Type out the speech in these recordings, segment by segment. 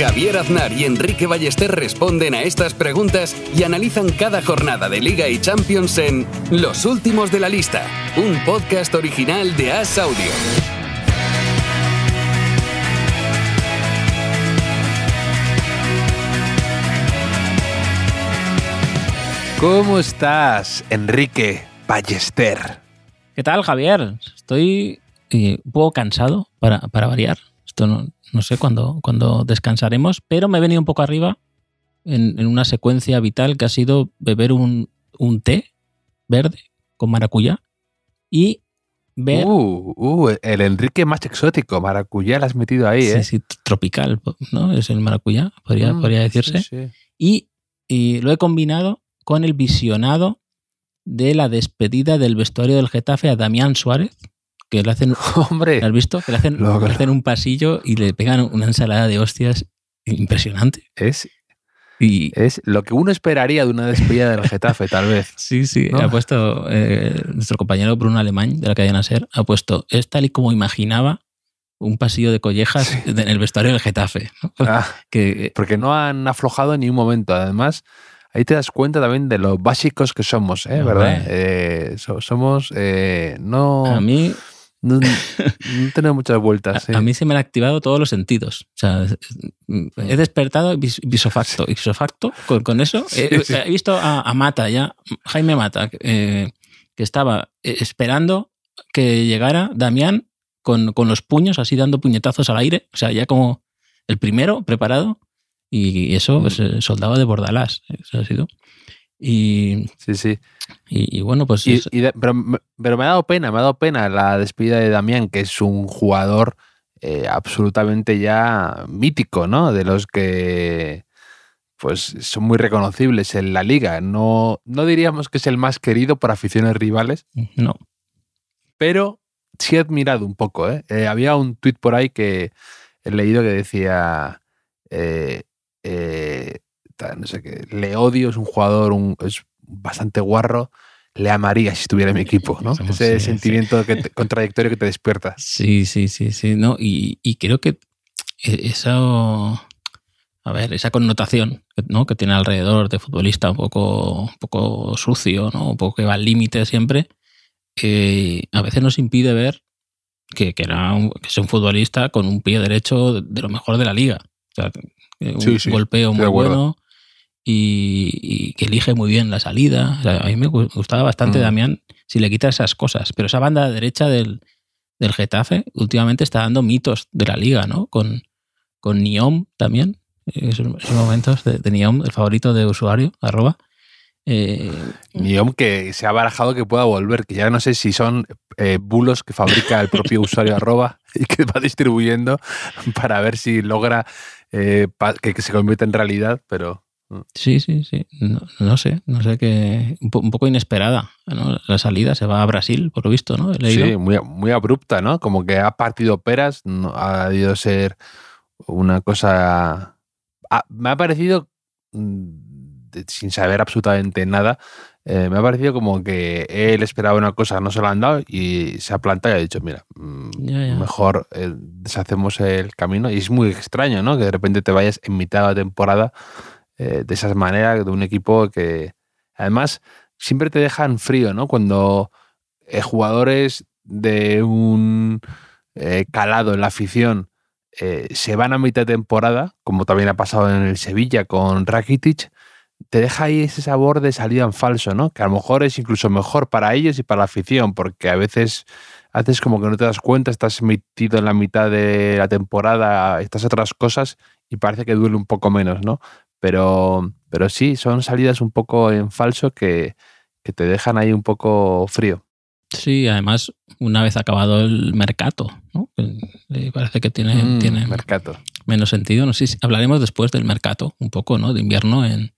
Javier Aznar y Enrique Ballester responden a estas preguntas y analizan cada jornada de Liga y Champions en Los Últimos de la Lista, un podcast original de As Audio. ¿Cómo estás, Enrique Ballester? ¿Qué tal, Javier? Estoy eh, un poco cansado para, para variar. Esto no, no sé cuándo, cuándo descansaremos, pero me he venido un poco arriba en, en una secuencia vital que ha sido beber un, un té verde con maracuyá y ver... Uh, uh, el Enrique más exótico, maracuyá, lo has metido ahí, sí, ¿eh? sí, tropical, ¿no? Es el maracuyá, podría, Mm, podría decirse. sí, sí. Y, y lo he combinado con el visionado de la despedida del vestuario del Getafe a Damián Suárez, que le hacen Hombre, ¿Lo has visto? Que le hacen, le hacen un pasillo y le pegan una ensalada de hostias impresionante. es, Y es lo que uno esperaría de una despedida del Getafe, tal vez. sí, sí, ¿No? ha puesto eh, nuestro compañero Bruno Alemán de la cadena Ser, ha puesto, es tal y como imaginaba un pasillo de collejas en el vestuario del Getafe. ¿no? Ah, Que, porque no han aflojado en ni un momento. Además, ahí te das cuenta también de lo básicos que somos, ¿eh? ¿verdad? Eh, so- somos. eh, no, a mí, no, no tenemos muchas vueltas. sí. a mí se me han activado todos los sentidos. O sea, he despertado vis- visofacto. Visofacto, con, con eso. He, Sí, sí. he visto a, a Mata ya, Jaime Mata, eh, que estaba eh, esperando que llegara Damián con, con los puños, así dando puñetazos al aire. O sea, ya como el primero preparado. Y eso, pues, eh, soldado de Bordalás. Eso ha sido. Y, Sí, sí. y- y bueno, pues Y- pero, me- pero me ha dado pena, me ha dado pena la despedida de Damián, que es un jugador eh, absolutamente ya mítico, ¿no? De los que pues son muy reconocibles en la liga. No, no diríamos que es el más querido por aficiones rivales, no. pero sí he admirado un poco. ¿eh? Eh, había un tuit por ahí que he leído que decía, eh, no sé qué, le odio, es un jugador, un- es bastante guarro, le amaría si estuviera en mi equipo, ¿no? Somos- Ese sí, sentimiento que te- contradictorio que te despierta. Sí, sí, sí, sí. No, y, y creo que e- eso. A ver, esa connotación ¿no? que tiene alrededor de futbolista un poco, un poco sucio, ¿no? un poco que va al límite siempre, eh, a veces nos impide ver que, que era un, que es un futbolista con un pie derecho de, de lo mejor de la liga. O sea, eh, un Sí, sí, golpeo muy bueno y, y que elige muy bien la salida. O sea, a mí me gu- gustaba bastante Mm. Damián si le quita esas cosas. Pero esa banda derecha del, del Getafe últimamente está dando mitos de la liga, ¿no? Con, con Niom también. Esos, esos momentos de, de Niom, el favorito de usuario, arroba. Eh, Ni aun que se ha barajado que pueda volver, que ya no sé si son eh, bulos que fabrica el propio usuario arroba y que va distribuyendo para ver si logra eh, que, que se convierta en realidad, pero sí, sí, sí. No, no sé, no sé qué. Un, po- un poco inesperada, ¿no? La salida se va a Brasil, por lo visto, ¿no? Sí, muy, muy abrupta, ¿no? Como que ha partido peras, no, ha debido ser una cosa... Ah, me ha parecido, mm, sin saber absolutamente nada, eh, me ha parecido como que él esperaba una cosa, no se la han dado y se ha plantado y ha dicho, mira, mm, Ya, ya. mejor eh, deshacemos el camino. Y es muy extraño, ¿no? Que de repente te vayas en mitad de la temporada eh, de esas maneras, de un equipo que además siempre te dejan frío, ¿no? Cuando eh, jugadores de un eh, calado en la afición se van a mitad de temporada, como también ha pasado en el Sevilla con Rakitic, te deja ahí ese sabor de salida en falso, ¿no? Que a lo mejor es incluso mejor para ellos y para la afición, porque a veces haces como que no te das cuenta, estás metido en la mitad de la temporada, estás a otras cosas y parece que duele un poco menos, ¿no? Pero, pero sí, son salidas un poco en falso que, que te dejan ahí un poco frío. Sí, además, una vez acabado el mercado, ¿no? Eh, Parece que tiene, Mm, tiene Mercato. menos sentido. No sé si hablaremos después del mercado, un poco, ¿no? De invierno en,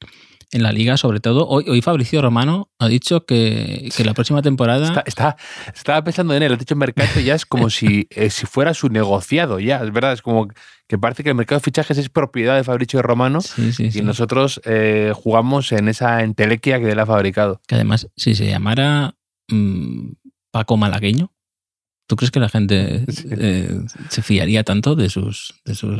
en la liga, sobre todo. Hoy, hoy Fabricio Romano ha dicho que, que la próxima temporada. Está, estaba pensando en él, ha dicho mercado ya es como si, eh, si fuera su negociado, ya, es verdad, es como que parece que el mercado de fichajes es propiedad de Fabricio Romano y nosotros eh, jugamos en esa entelequia que él ha fabricado. Que además, si se llamara mm, Paco Malagueño, ¿Tú crees que la gente eh, se fiaría tanto de sus, de sus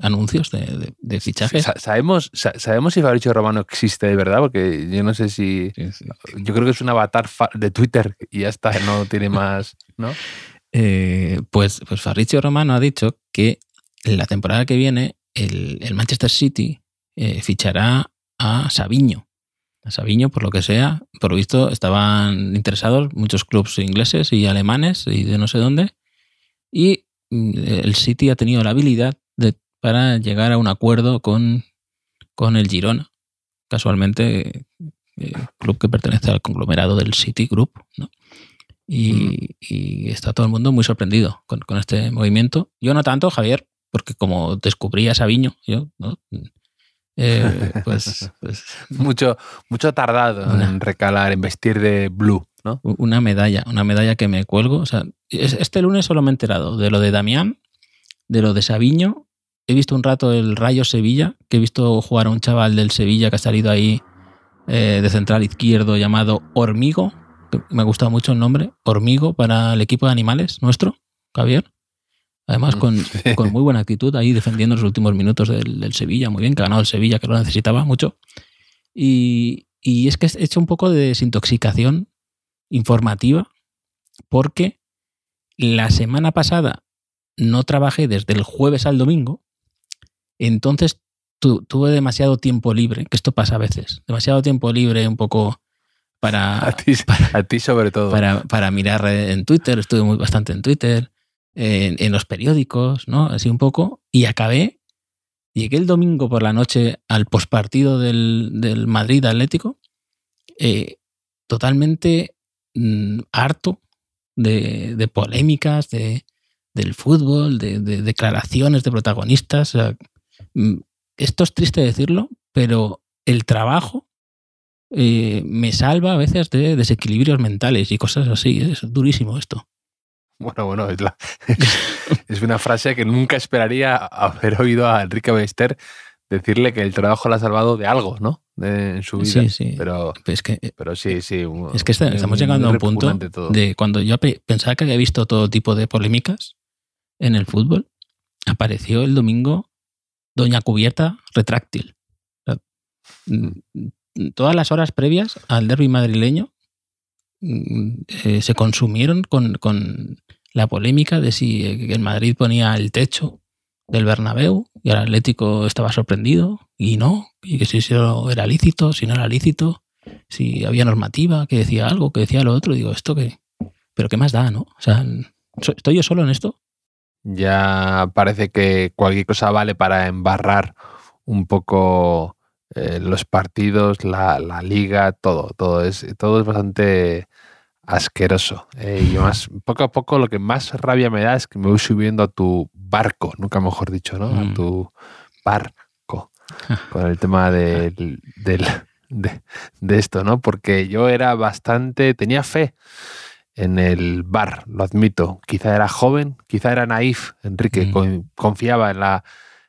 anuncios de, de, fichajes? sabemos, sabemos si Fabricio Romano existe de verdad, porque yo no sé si. yo creo que es un avatar de Twitter y ya está, no tiene más. ¿no? Eh, pues, pues Fabricio Romano ha dicho que la temporada que viene el, el Manchester City eh, fichará a Sabiño, Sabiño, por lo que sea, por lo visto estaban interesados muchos clubes ingleses y alemanes y de no sé dónde. Y mm, el City ha tenido la habilidad de, para llegar a un acuerdo con, con el Girona. Casualmente, eh, club que pertenece al conglomerado del City Group. ¿no? Y, y, está todo el mundo muy sorprendido con, con, este movimiento. Yo no tanto, Javier, porque como descubrí a Sabiño, yo ¿no? Eh, pues, pues, mucho, mucho tardado en recalar, en vestir de blue, ¿no? Una medalla, una medalla que me cuelgo. O sea, este lunes solo me he enterado de lo de Damián, de lo de Sabiño. He visto un rato el Rayo Sevilla, que he visto jugar a un chaval del Sevilla que ha salido ahí eh, de central izquierdo llamado Hormigo. Me ha gustado mucho el nombre, Hormigo, para el equipo de animales nuestro, Javier. Además, con, con, muy buena actitud ahí defendiendo los últimos minutos del, del, Sevilla, muy bien, que ha ganado el Sevilla, que lo necesitaba mucho. Y, y es que he hecho un poco de desintoxicación informativa, porque la semana pasada no trabajé desde el jueves al domingo, entonces tu, tuve demasiado tiempo libre, que esto pasa a veces, demasiado tiempo libre un poco para... A ti, para, a ti sobre todo. Para, para mirar en Twitter, estuve muy bastante en Twitter en, los periódicos, ¿no? Así un poco. Y acabé, llegué el domingo por la noche al pospartido del, del Madrid Atlético, eh, totalmente mm, harto de, de polémicas, de, del fútbol, de, de, declaraciones de protagonistas. Mm, esto es triste decirlo, pero el trabajo eh, me salva a veces de desequilibrios mentales y cosas así. Es durísimo esto. Bueno, bueno, es, la, es, una frase que nunca esperaría haber oído a Enrique Bester decirle que el trabajo le ha salvado de algo, ¿no? De, en su vida. Sí, sí. Pero, es que, pero sí, sí. Es que estamos llegando a un punto de cuando yo pensaba que había visto todo tipo de polémicas en el fútbol, apareció el domingo Doña Cubierta retráctil. Todas las horas previas al derby madrileño eh, se consumieron con, con, la polémica de si el Madrid ponía el techo del Bernabéu y el Atlético estaba sorprendido y no, y que si eso era lícito, si no era lícito, si había normativa que decía algo, que decía lo otro, digo, esto que, pero qué más da, ¿no? O sea, ¿estoy yo solo en esto? Ya parece que cualquier cosa vale para embarrar un poco eh, los partidos, la, la, liga, todo, todo es, todo es bastante asqueroso. Eh, y más, poco a poco lo que más rabia me da es que me voy subiendo a tu barco, nunca mejor dicho, ¿no? A tu barco. Con el tema del, del, de, de, esto, ¿no? Porque yo era bastante, tenía fe en el bar, lo admito. Quizá era joven, quizá era naif, Enrique, mm. confiaba en la,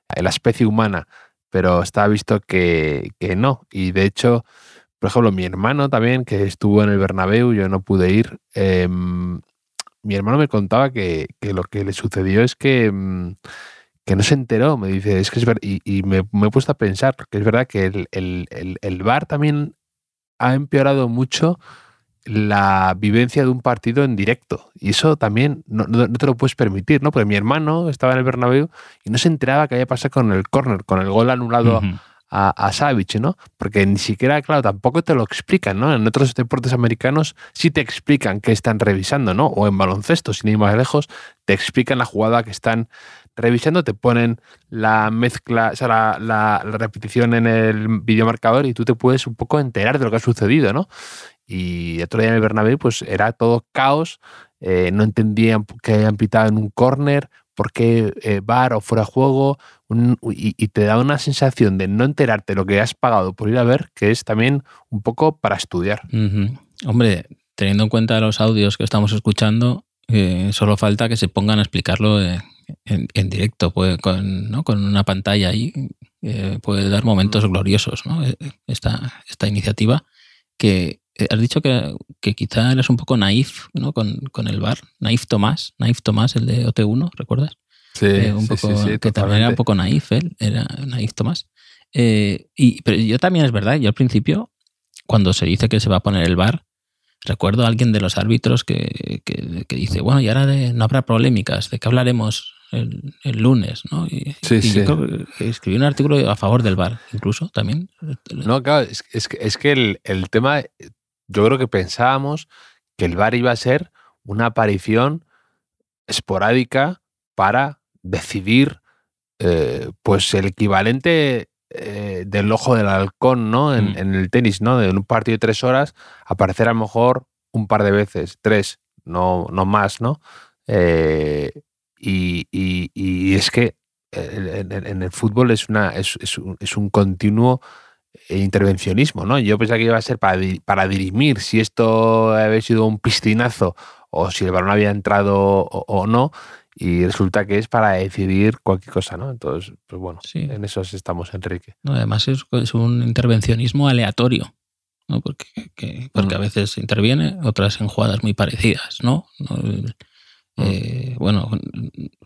en la especie humana, pero estaba visto que, que no. Y de hecho, por ejemplo, mi hermano también, que estuvo en el Bernabéu, yo no pude ir. Eh, mi hermano me contaba que, que, lo que le sucedió es que, que no se enteró. Me dice, es que es verdad. Y, me, he puesto a pensar, porque es verdad que el, el, el, bar también ha empeorado mucho la vivencia de un partido en directo. Y eso también no, no, te lo puedes permitir, ¿no? Porque mi hermano estaba en el Bernabéu y no se enteraba que había pasado con el córner, con el gol anulado. A, Savage, ¿no? Porque ni siquiera, claro, tampoco te lo explican, ¿no? En otros deportes americanos sí te explican qué están revisando, ¿no? O en baloncesto, sin ir más lejos, te explican la jugada que están revisando, te ponen la mezcla, o sea, la repetición en el videomarcador y tú te puedes un poco enterar de lo que ha sucedido, ¿no? Y otro día en el Bernabéu, pues era todo caos, eh, no entendían que hayan pitado en un córner, por qué eh, bar o fuera juego, y, te da una sensación de no enterarte lo que has pagado por ir a ver, que es también un poco para estudiar. Hombre, teniendo en cuenta los audios que estamos escuchando, eh, solo falta que se pongan a explicarlo en, directo, pues, con, ¿no? con una pantalla ahí, eh, puede dar momentos gloriosos, ¿no? Esta, esta iniciativa que eh, has dicho que, quizá eres un poco naif ¿no? con, el bar. Naif Tomás, Naif Tomás, el de OT1, ¿recuerdas? Sí, eh, un poco, que también era un poco naif él, era Naif Tomás. Eh, y, pero yo también es verdad, yo al principio, cuando se dice que se va a poner el bar, recuerdo a alguien de los árbitros que, dice, bueno, y ahora no habrá polémicas, ¿de qué hablaremos el, lunes? ¿no? Y, sí, sí. escribí un artículo a favor del bar, incluso también. No, claro, es, que, es que el, el, tema yo creo que pensábamos que el VAR iba a ser una aparición esporádica para decidir eh, pues el equivalente eh, del ojo del halcón ¿no? Mm. En, el tenis, ¿no? De un partido de tres horas, aparecer a lo mejor un par de veces, tres, no, no más, ¿no? Eh, y, es que en, el fútbol es, una, es, es un continuo intervencionismo, ¿no? Yo pensaba que iba a ser para, para dirimir si esto había sido un piscinazo o si el balón había entrado o, no, y resulta que es para decidir cualquier cosa, ¿no? Entonces, pues bueno, en eso estamos, Enrique. No, además es, un intervencionismo aleatorio, ¿no? Porque, porque a mm. veces interviene, otras en jugadas muy parecidas, ¿no? Mm. Eh, bueno,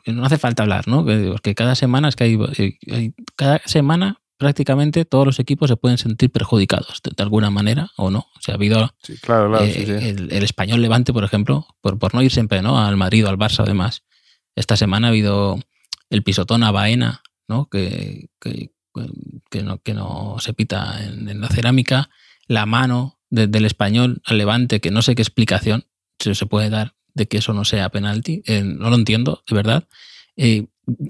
no hace falta hablar, ¿no? Porque cada semana es que hay, hay cada semana prácticamente todos los equipos se pueden sentir perjudicados de, alguna manera o no. O sea, ha habido eh, el, español Levante, por ejemplo, por, por no ir siempre ¿no? al Madrid o al Barça, además. Esta semana ha habido el pisotón a Baena, ¿no? Que, que, no, que no se pita en, la cerámica, la mano del español al Levante, que no sé qué explicación se, se puede dar de que eso no sea penalti. Eh, no lo entiendo, de verdad. Eh,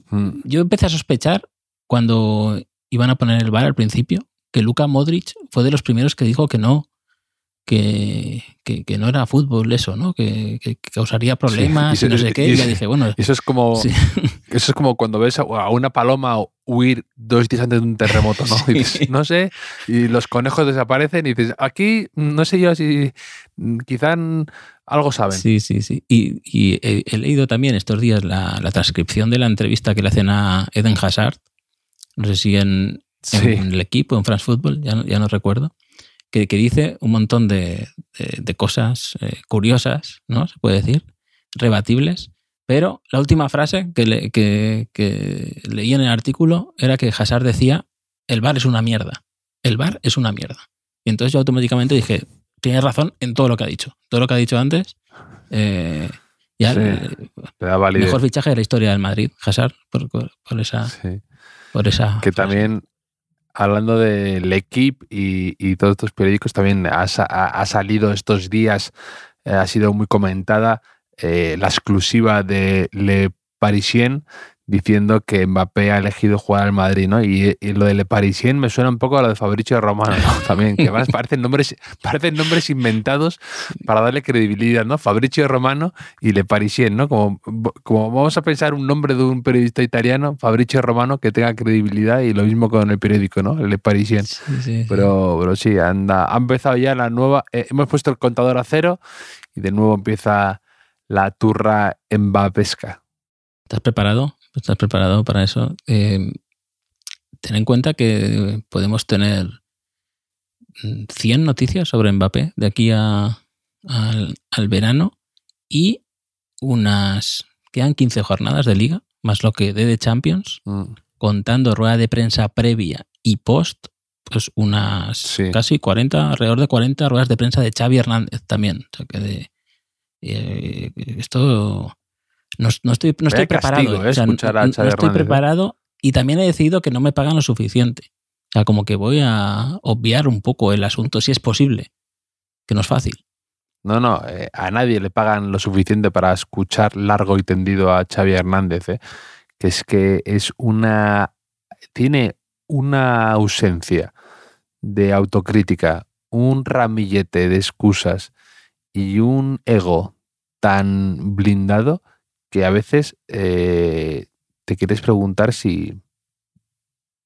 mm. Yo empecé a sospechar cuando iban a poner el bar al principio, que Luka Modric fue de los primeros que dijo que no, que, que, no era fútbol eso, ¿no? Que, causaría problemas y, no sé qué. Y, dije, bueno. Eso es como, eso es como cuando ves a una paloma huir dos días antes de un terremoto, ¿no? no sé, y los conejos desaparecen y dices, aquí no sé yo si quizá algo saben. Sí, sí, sí. Y, he, leído también estos días la, la, transcripción de la entrevista que le hacen a Eden Hazard, no sé si en, el equipo, en France Football, ya no, ya no recuerdo, que, dice un montón de, cosas eh, curiosas, ¿no? Se puede decir, rebatibles. Pero la última frase que, que, leí en el artículo era que Hazard decía, el bar es una mierda. El bar es una mierda. Y entonces yo automáticamente dije, tienes razón en todo lo que ha dicho. Todo lo que ha dicho antes, eh, ya mejor fichaje de la historia del Madrid, Hazard, por, por esa... Por esa. Que también, hablando del equipo y, todos estos periódicos, también ha, salido estos días, eh, ha sido muy comentada eh, la exclusiva de Le Parisien diciendo que Mbappé ha elegido jugar al Madrid, ¿no? Y, lo de Le Parisien me suena un poco a lo de Fabricio Romano, También, que además parecen nombres, parecen nombres inventados para darle credibilidad, ¿no? Fabricio Romano y Le Parisien, ¿no? Como, como vamos a pensar un nombre de un periodista italiano, Fabricio Romano, que tenga credibilidad y lo mismo con el periódico, ¿no? Le Parisien. pero, pero sí, anda, ha empezado ya la nueva, eh, hemos puesto el contador a cero y de nuevo empieza la turra embapesca. ¿Estás preparado? ¿Estás preparado para eso? Eh, ten en cuenta que podemos tener 100 noticias sobre Mbappé de aquí al, verano y unas. Quedan 15 jornadas de liga, más lo que dé de Champions, mm. contando rueda de prensa previa y post, pues unas casi 40, alrededor de 40 ruedas de prensa de Xavi Hernández también. O sea que de, eh, esto no, estoy, no estoy preparado. ¿eh? no, estoy ¿eh? preparado y también he decidido que no me pagan lo suficiente. O sea, como que voy a obviar un poco el asunto, si es posible, que no es fácil. No, no, eh, a nadie le pagan lo suficiente para escuchar largo y tendido a Xavi Hernández, que es que es una. tiene una ausencia de autocrítica, un ramillete de excusas y un ego tan blindado que a veces eh, te quieres preguntar si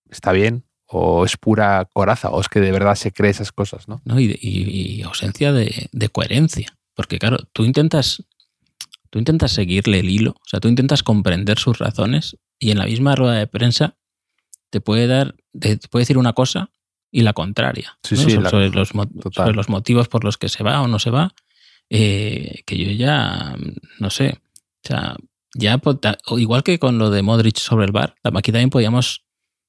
está bien o es pura coraza o es que de verdad se cree esas cosas, ¿no? no y, y, y, ausencia de, de, coherencia. Porque claro, tú intentas, tú intentas seguirle el hilo, o sea, tú intentas comprender sus razones y en la misma rueda de prensa te puede dar, te puede decir una cosa y la contraria. Sí, ¿no? sí, sobre, la, sobre, los, sobre, los, motivos por los que se va o no se va. Eh, que yo ya, no sé, o sea, ya, igual que con lo de Modric sobre el bar, aquí también podíamos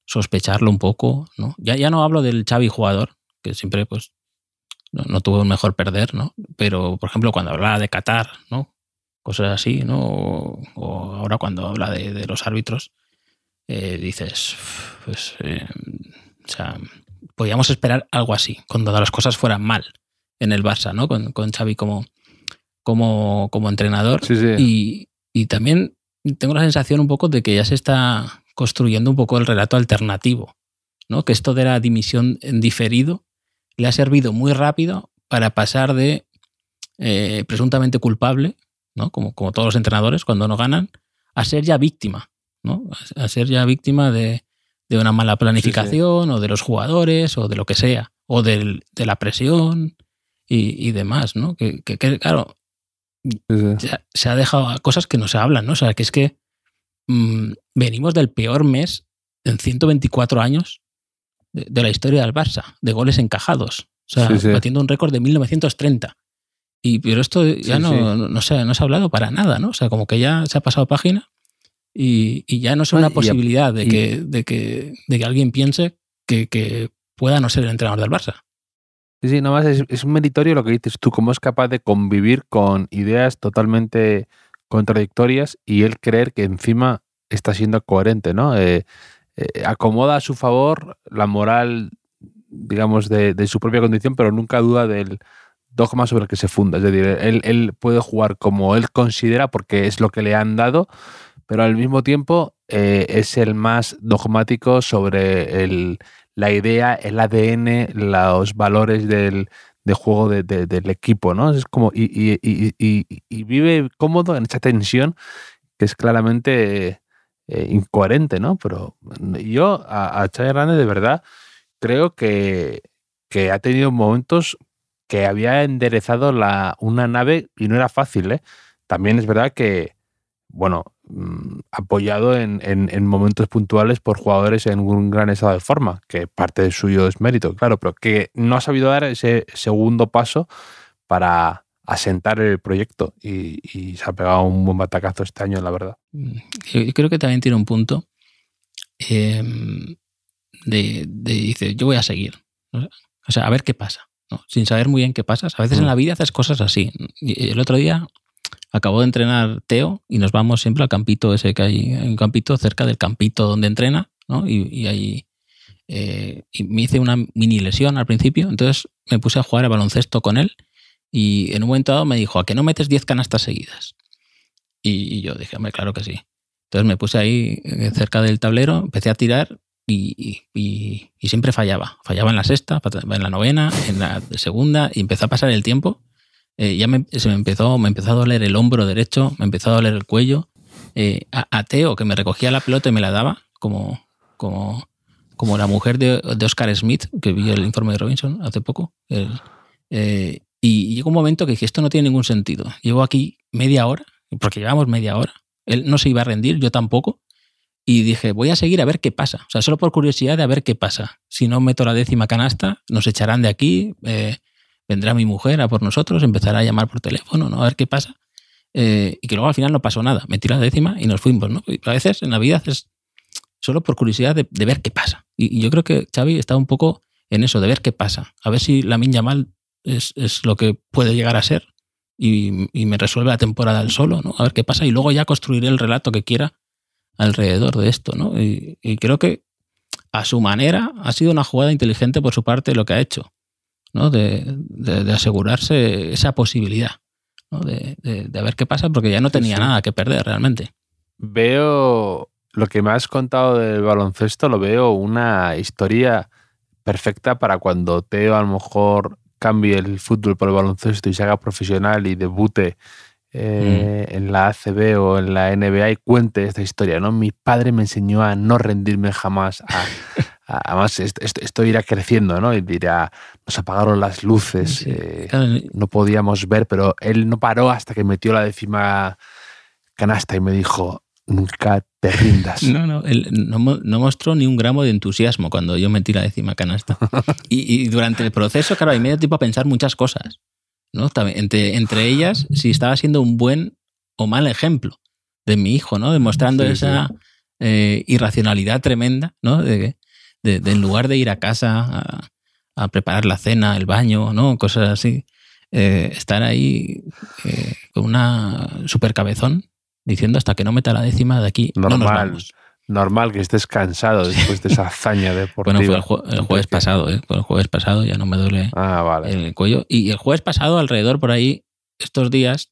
sospecharlo un poco, ¿no? Ya, ya no hablo del Xavi jugador, que siempre pues no, no, tuvo un mejor perder, ¿no? Pero, por ejemplo, cuando hablaba de Qatar, ¿no? Cosas así, ¿no? O, ahora cuando habla de, de los árbitros, eh, dices, pues, eh, o sea, podíamos esperar algo así, cuando las cosas fueran mal en el Barça, ¿no? Con, con Xavi como, como, como entrenador. Sí, sí. Y, y también tengo la sensación un poco de que ya se está construyendo un poco el relato alternativo, ¿no? Que esto de la dimisión en diferido le ha servido muy rápido para pasar de eh, presuntamente culpable, ¿no? Como, como todos los entrenadores cuando no ganan, a ser ya víctima, ¿no? A ser ya víctima de, de una mala planificación sí, sí. o de los jugadores o de lo que sea, o del, de la presión y, y, demás, ¿no? Que, que, que claro, sí, se, se, ha dejado cosas que no se hablan, ¿no? O sea, que es que mmm, venimos del peor mes en 124 años de, de, la historia del Barça, de goles encajados. O sea, batiendo un récord de 1930. Y, pero esto ya no, no, se, no se ha hablado para nada, ¿no? O sea, como que ya se ha pasado página y, y ya no es una posibilidad de que, de, que, de que alguien piense que, que pueda no ser el entrenador del Barça. Sí, sí, nada es, un meritorio lo que dices tú, cómo es capaz de convivir con ideas totalmente contradictorias y él creer que encima está siendo coherente, ¿no? Eh, eh, acomoda a su favor la moral, digamos, de, su propia condición, pero nunca duda del dogma sobre el que se funda. Es decir, él, él puede jugar como él considera porque es lo que le han dado, pero al mismo tiempo eh, es el más dogmático sobre el, la idea, el ADN, los valores del, de juego de, de, del equipo, ¿no? Es como, y, y, y, y, vive cómodo en esa tensión que es claramente eh, incoherente, ¿no? Pero yo a, a de verdad creo que, que ha tenido momentos que había enderezado la, una nave y no era fácil, ¿eh? También es verdad que, bueno, apoyado en, en, en, momentos puntuales por jugadores en un gran estado de forma, que parte de suyo es mérito, claro, pero que no ha sabido dar ese segundo paso para asentar el proyecto y, y se ha pegado un buen batacazo este año, la verdad. Mm, yo creo que también tiene un punto eh, de, de, dice, yo voy a seguir, o sea, a ver qué pasa. ¿no? sin saber muy bien qué pasa. A veces mm. en la vida haces cosas así. Y el otro día acabó de entrenar Teo y nos vamos siempre al campito ese que hay, un campito cerca del campito donde entrena, ¿no? Y, y ahí eh, me hice una mini lesión al principio, entonces me puse a jugar a baloncesto con él y en un momento dado me dijo, ¿a que no metes 10 canastas seguidas? Y, yo dije, hombre, claro que sí. Entonces me puse ahí eh, cerca del tablero, empecé a tirar y, y, siempre fallaba. Fallaba en la sexta, en la novena, en la segunda, y empezó a pasar el tiempo. Eh, ya me, se me empezó, me empezó a doler el hombro derecho, me empezó a doler el cuello. Eh, a, Teo, que me recogía la pelota y me la daba, como, como, como la mujer de, de Oscar Smith, que vi el informe de Robinson hace poco. Eh, y llegó un momento que dije, esto no tiene ningún sentido. Llevo aquí media hora, porque llevamos media hora. Él no se iba a rendir, yo tampoco y dije, voy a seguir a ver qué pasa. O sea, solo por curiosidad de a ver qué pasa. Si no meto la décima canasta, nos echarán de aquí, eh, vendrá mi mujer a por nosotros, empezará a llamar por teléfono, ¿no? A ver qué pasa. Eh, y que luego al final no pasó nada. Metí la décima y nos fuimos, ¿no? A veces en la vida es solo por curiosidad de, ver qué pasa. Y, yo creo que Xavi está un poco en eso, de ver qué pasa. A ver si la Minya Mal es, es lo que puede llegar a ser y, y me resuelve la temporada el solo, ¿no? A ver qué pasa y luego ya construiré el relato que quiera alrededor de esto, ¿no? Y, creo que a su manera ha sido una jugada inteligente por su parte lo que ha hecho, ¿no? De, de, de asegurarse esa posibilidad, ¿no? De, de, ver qué pasa, porque ya no tenía sí, sí. nada que perder realmente. Veo lo que me has contado del baloncesto, lo veo una historia perfecta para cuando Teo a lo mejor cambie el fútbol por el baloncesto y se haga profesional y debute eh, en la ACB o en la NBA y cuente esta historia, ¿no? Mi padre me enseñó a no rendirme jamás. además, esto, irá creciendo, ¿no? Y dirá, nos apagaron las luces, eh, no podíamos ver, pero él no paró hasta que metió la décima canasta y me dijo, nunca te rindas. No, no, él no, mostró ni un gramo de entusiasmo cuando yo metí la décima canasta. y, durante el proceso, claro, hay medio tiempo a pensar muchas cosas. ¿no? Entre, entre ellas, si estaba siendo un buen o mal ejemplo de mi hijo, ¿no? Demostrando esa eh, irracionalidad tremenda, ¿no? De, en lugar de ir a casa a, preparar la cena, el baño, ¿no? Cosas así, eh, estar ahí eh, con una super cabezón diciendo hasta que no meta la décima de aquí normal, no nos vamos. Normal que estés cansado después de esa hazaña deportiva. Bueno, fue el, jueves pasado, ¿eh? el jueves pasado, ya no me duele ah, el cuello. Y el jueves pasado, alrededor por ahí, estos días,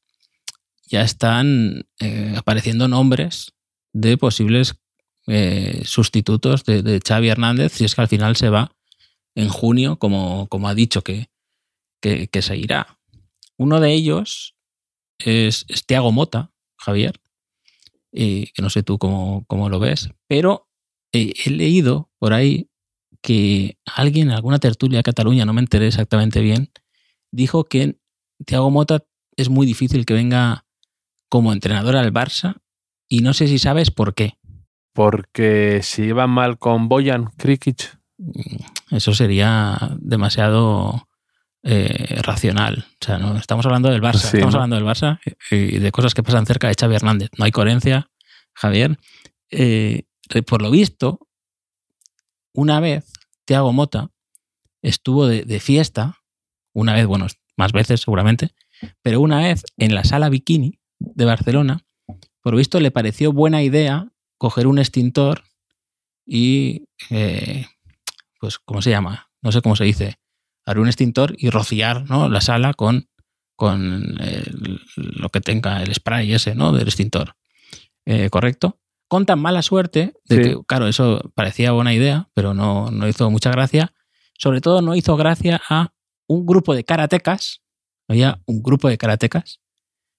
ya están eh, apareciendo nombres de posibles eh, sustitutos de, Xavi Hernández, si es que al final se va en junio, como, como ha dicho que, que, se irá. Uno de ellos es, Tiago Mota, Javier, que no sé tú cómo, lo ves, pero eh, he leído por ahí que alguien en alguna tertulia de Cataluña, no me enteré exactamente bien, dijo que Thiago Mota es muy difícil que venga como entrenador al Barça y no sé si sabes por qué. Porque si iba mal con Boyan Krikic. Eso sería demasiado eh, racional. O sea, no estamos hablando del Barça, estamos hablando del Barça y de cosas que pasan cerca de Xavi Hernández. No hay coherencia, Javier. Eh, por lo visto, una vez Tiago Mota estuvo de, fiesta, una vez, bueno, más veces seguramente, pero una vez en la sala bikini de Barcelona, por lo visto le pareció buena idea coger un extintor y, eh, pues, ¿cómo se llama? No sé cómo se dice abrir un extintor y rociar ¿no? la sala con, con lo que tenga el spray ese ¿no? del extintor. Eh, ¿Correcto? Con tan mala suerte de que, claro, eso parecía buena idea, pero no, no hizo mucha gracia. Sobre todo no hizo gracia a un grupo de karatecas, había un grupo de karatecas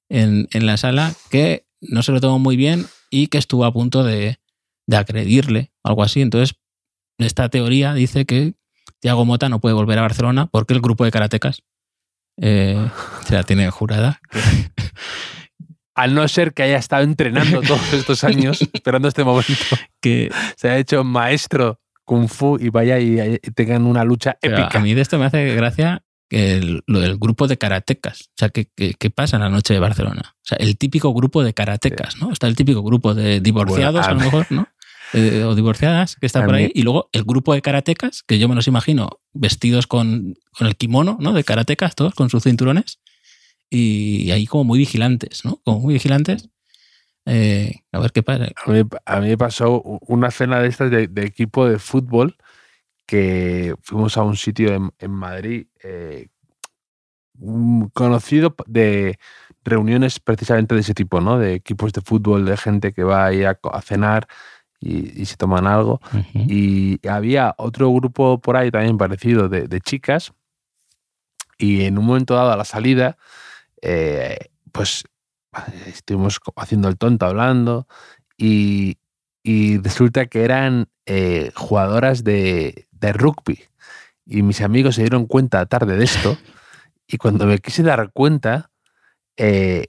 en, en, la sala que no se lo tomó muy bien y que estuvo a punto de, de agredirle, algo así. Entonces, esta teoría dice que Tiago Mota no puede volver a Barcelona porque el grupo de karatecas eh, se la tiene jurada. Al no ser que haya estado entrenando todos estos años, esperando este momento, que se ha hecho maestro kung fu y vaya y, tengan una lucha épica. A mí de esto me hace gracia lo del grupo de karatecas. O sea, ¿qué, pasa en la noche de Barcelona? O sea, el típico grupo de karatecas, ¿no? Está el típico grupo de divorciados, a, lo mejor, ¿no? Eh, o divorciadas que está por ahí. Y luego el grupo de karatecas, que yo me los imagino vestidos con, el kimono, ¿no? De karatecas, todos con sus cinturones. Y ahí como muy vigilantes, ¿no? Como muy vigilantes. Eh, a ver qué pasa. A mí, me pasó una cena de estas de, equipo de fútbol que fuimos a un sitio en, Madrid eh, conocido de reuniones precisamente de ese tipo, ¿no? De equipos de fútbol, de gente que va ahí a, a cenar y, se toman algo. Y había otro grupo por ahí también parecido de, chicas. Y en un momento dado a la salida, eh, pues estuvimos haciendo el tonto hablando y, resulta que eran eh, jugadoras de, rugby. Y mis amigos se dieron cuenta tarde de esto. Y cuando me quise dar cuenta, eh,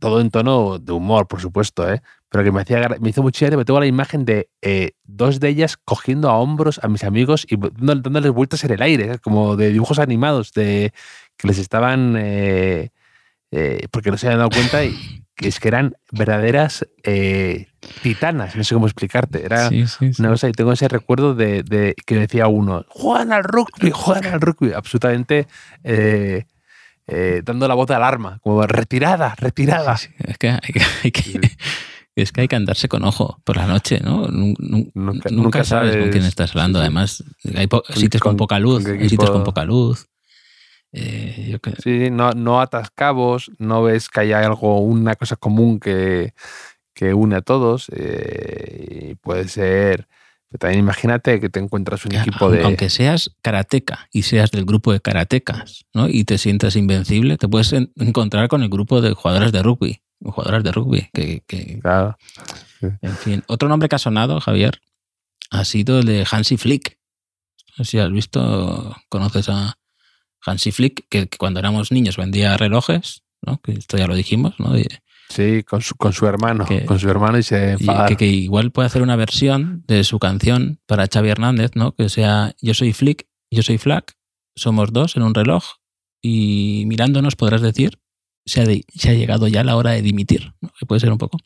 todo en tono de humor, por supuesto, ¿eh? pero que me, hacía, me hizo mucha gracia, tengo la imagen de eh, dos de ellas cogiendo a hombros a mis amigos y dándoles vueltas en el aire, ¿eh? como de dibujos animados, de que les estaban, porque no se habían dado cuenta y que es que eran verdaderas titanas, no sé cómo explicarte. Era una cosa y tengo ese recuerdo de, que decía uno, juegan al rugby, juegan al rugby, absolutamente... dando la voz de alarma, como retirada, retirada. es que hay que, es que hay que andarse con ojo por la noche, ¿no? Nunca, sabes, con quién estás hablando. Además, hay sitios con, poca luz, hay sitios con poca luz. Eh, sí, no, no atas cabos, no ves que hay algo, una cosa común que, que une a todos. Eh, puede ser Pero también imagínate que te encuentras un equipo de. Aunque seas karateca y seas del grupo de karatecas, ¿no? Y te sientas invencible, te puedes encontrar con el grupo de jugadores de rugby. Jugadores de rugby. Que, claro. En fin. Otro nombre que ha sonado, Javier, ha sido el de Hansi Flick. No sé si has visto, conoces a Hansi Flick, que, cuando éramos niños vendía relojes, ¿no? Que esto ya lo dijimos, ¿no? Sí, con su, con su hermano, con su hermano y se que, igual puede hacer una versión de su canción para Xavi Hernández, ¿no? Que sea Yo soy Flick, yo soy Flack, somos dos en un reloj y mirándonos podrás decir se ha, se ha llegado ya la hora de dimitir, que puede ser un poco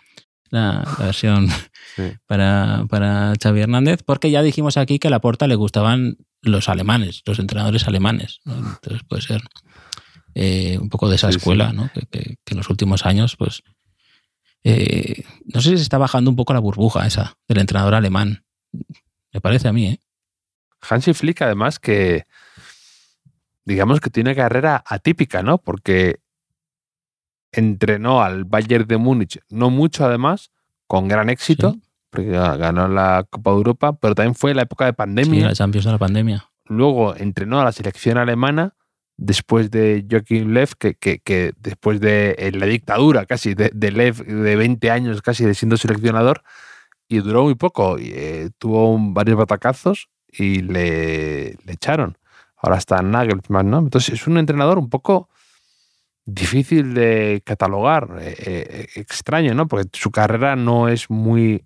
la, versión para, para Xavi Hernández, porque ya dijimos aquí que a la Porta le gustaban los alemanes, los entrenadores alemanes, entonces puede ser eh, un poco de esa escuela, ¿no? Que, en los últimos años, pues, eh, no sé si se está bajando un poco la burbuja esa del entrenador alemán. Me parece a mí, ¿eh? Hansi Flick, además, que digamos que tiene carrera atípica, ¿no? Porque entrenó al Bayern de Múnich, no mucho además, con gran éxito, porque ganó la Copa de Europa, pero también fue la época de pandemia. Sí, la Champions de la pandemia. Luego entrenó a la selección alemana después de Joachim Lev, que, que, después de la dictadura casi de, Lev de 20 años casi de siendo seleccionador, y duró muy poco. Y, eh, tuvo varios batacazos y le, le, echaron. Ahora está Nagelsmann, ¿no? Entonces es un entrenador un poco difícil de catalogar, eh, eh, extraño, ¿no? Porque su carrera no es muy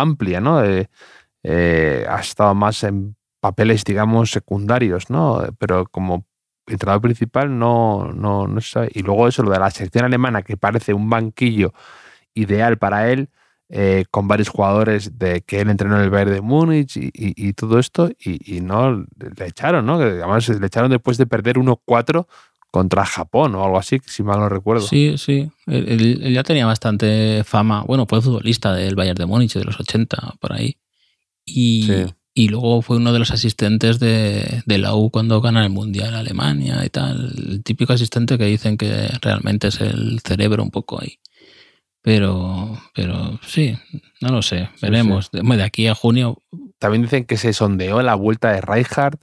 amplia, ¿no? ha estado más en papeles, digamos, secundarios, ¿no? Pero como entrenador principal no, no, no sabe. Y luego eso, lo de la selección alemana, que parece un banquillo ideal para él, eh, con varios jugadores de que él entrenó en el Bayern de Múnich y, todo esto, y, no le echaron, ¿no? además le echaron después de perder 1-4 contra Japón o algo así, si mal no recuerdo. Sí, sí. Él, ya tenía bastante fama. Bueno, fue futbolista del Bayern de Múnich de los 80, por ahí. Y, y luego fue uno de los asistentes de, la U cuando gana el Mundial Alemania y tal. El típico asistente que dicen que realmente es el cerebro un poco ahí. Pero, pero sí, no lo sé, veremos. De, aquí a junio. También dicen que se sondeó la vuelta de Rijkaard.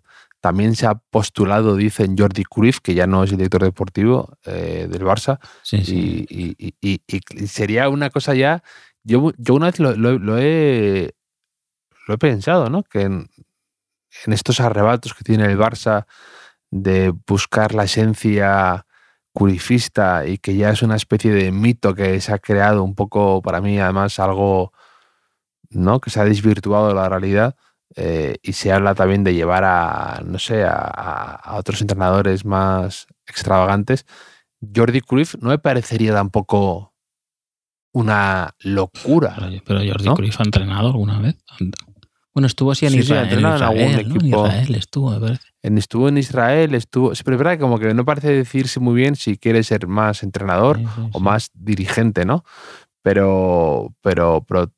También se ha postulado, dicen Jordi Cruyff, que ya no es el director deportivo eh, del Barça. Sí, sí. Y, sería una cosa ya. Yo, yo una vez lo he lo he pensado, ¿no? Que en, estos arrebatos que tiene el Barça de buscar la esencia curifista y que ya es una especie de mito que se ha creado un poco para mí además algo no que se ha desvirtuado de la realidad eh, y se habla también de llevar a no sé a, otros entrenadores más extravagantes Jordi Cruyff no me parecería tampoco una locura pero, Jordi Cruyff ha entrenado alguna vez bueno, estuvo así en Israel. en, Israel, equipo. en Israel estuvo, me parece. En, estuvo en Israel, estuvo. pero es verdad que como que no parece decirse muy bien si quiere ser más entrenador o más dirigente, ¿no? Pero, pero, pero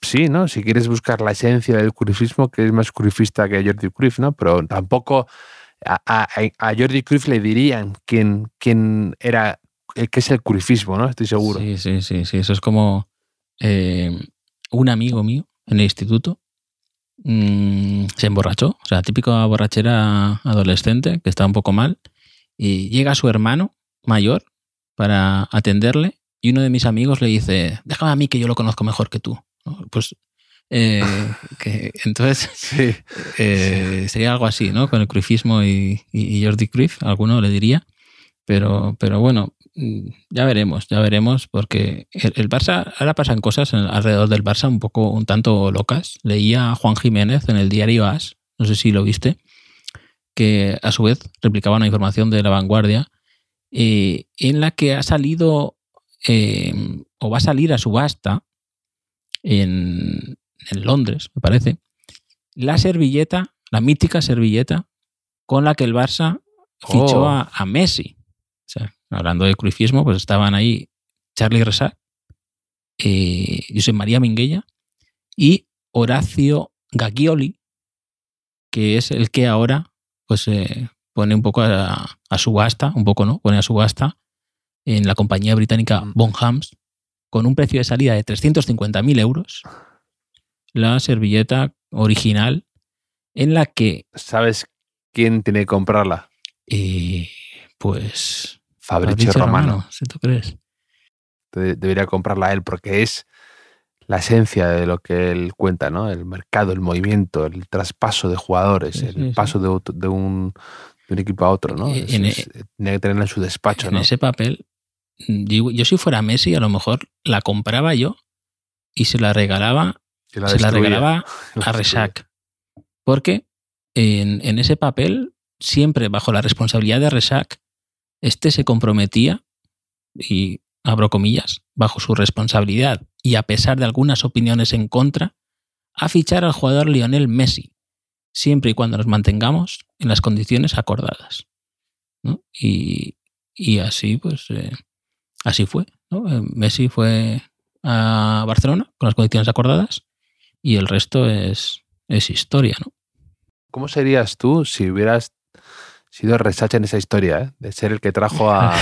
sí, ¿no? Si quieres buscar la esencia del curifismo, que es más curifista que Jordi Cruyff, ¿no? Pero tampoco a, Jordi Cruyff le dirían quién, quién era, qué es el curifismo, ¿no? Estoy seguro. Sí, sí, sí, sí. Eso es como eh, un amigo mío en el instituto, mm, se emborrachó, o sea, típica borrachera adolescente que está un poco mal, y llega su hermano mayor para atenderle y uno de mis amigos le dice, déjame a mí que yo lo conozco mejor que tú. Pues eh, que, entonces eh, sería algo así, ¿no? Con el cruifismo y, y, Jordi Cruyff, alguno le diría. Pero, pero bueno, Mm, ya veremos, ya veremos, porque el, Barça, ahora pasan cosas alrededor del Barça un poco, un tanto locas. Leía a Juan Jiménez en el diario AS, no sé si lo viste, que a su vez replicaba una información de la vanguardia, eh, en la que ha salido o va a salir a subasta en, en Londres, me parece, la servilleta, la mítica servilleta con la que el Barça fichó oh. a Messi hablando de cruifismo, pues estaban ahí Charlie Resac, eh, José María Minguella y Horacio Gaggioli, que es el que ahora pues eh, pone un poco a, subasta, un poco no, pone a subasta en la compañía británica mm. Bonhams con un precio de salida de 350.000 euros. la servilleta original en la que... ¿Sabes quién tiene que comprarla? Eh, pues... Fabricio, Romano. si tú crees. debería comprarla él porque es la esencia de lo que él cuenta, ¿no? El mercado, el movimiento, el traspaso de jugadores, el paso de, un, equipo a otro, ¿no? Eh, tiene que tenerla en su despacho, en ese papel, yo, yo, si fuera Messi, a lo mejor la compraba yo y se la regalaba, se la regalaba a Resac. Porque en, en, ese papel, siempre bajo la responsabilidad de Resac, este se comprometía, y abro comillas, bajo su responsabilidad y a pesar de algunas opiniones en contra, a fichar al jugador Lionel Messi, siempre y cuando nos mantengamos en las condiciones acordadas. Y, así, pues, eh, así fue. Eh, Messi fue a Barcelona con las condiciones acordadas y el resto es, es historia. ¿no? ¿Cómo serías tú si hubieras sido resacha en esa historia, ¿eh? de ser el que trajo a,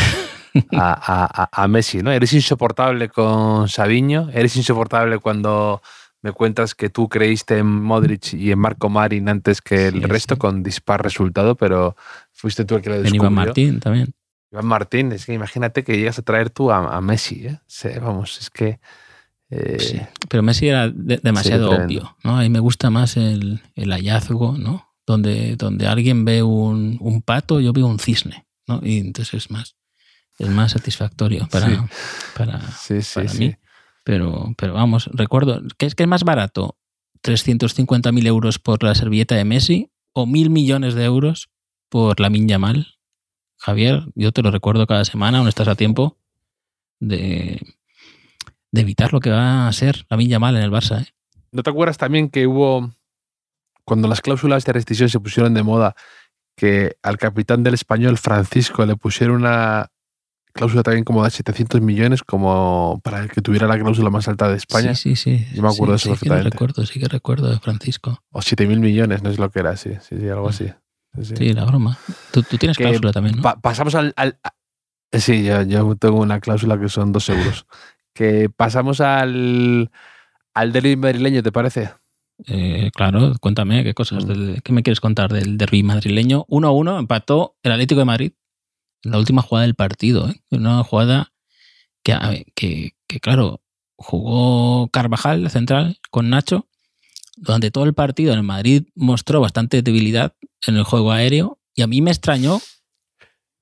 a, Messi, ¿no? Eres insoportable con Sabiño, eres insoportable cuando me cuentas que tú creíste en Modric y en Marco Marin antes que el resto con dispar resultado, pero fuiste tú el que lo descubrió. En Iván Martín también. Iván Martín, es que imagínate que llegas a traer tú a, Messi, ¿eh? vamos, es que... Eh, pero Messi era demasiado obvio, ¿no? A mí me gusta más el, hallazgo, ¿no? Donde, donde alguien ve un, un, pato, yo veo un cisne, ¿no? Y entonces es más es más satisfactorio para, para, mí. Pero, pero vamos, recuerdo, ¿qué es, que es más barato? ¿350.000 euros por la servilleta de Messi o mil millones de euros por la Minya Mal? Javier, yo te lo recuerdo cada semana, aún estás a tiempo de, de evitar lo que va a ser la Minya Mal en el Barça. ¿eh? ¿No te acuerdas también que hubo, cuando las cláusulas de restricción se pusieron de moda, que al capitán del español Francisco le pusieron una, cláusula también como de 700 millones como para que tuviera la cláusula más alta de España. Sí, sí, sí. Yo me acuerdo de eso sí perfectamente. Que recuerdo, sí que recuerdo de Francisco. O 7.000 millones, no es lo que era, sí, sí, sí algo así. Sí, la broma. Tú, tienes cláusula también, ¿no? pasamos al... sí, yo, yo, tengo una cláusula que son dos euros. que pasamos al, al derby madrileño, ¿te parece? Eh, claro, cuéntame qué cosas, mm. ¿qué me quieres contar del derby madrileño? 1-1, empató el Atlético de Madrid la última jugada del partido. ¿eh? Una jugada que, que, claro, jugó Carvajal, central, con Nacho. Durante todo el partido el Madrid mostró bastante debilidad en el juego aéreo y a mí me extrañó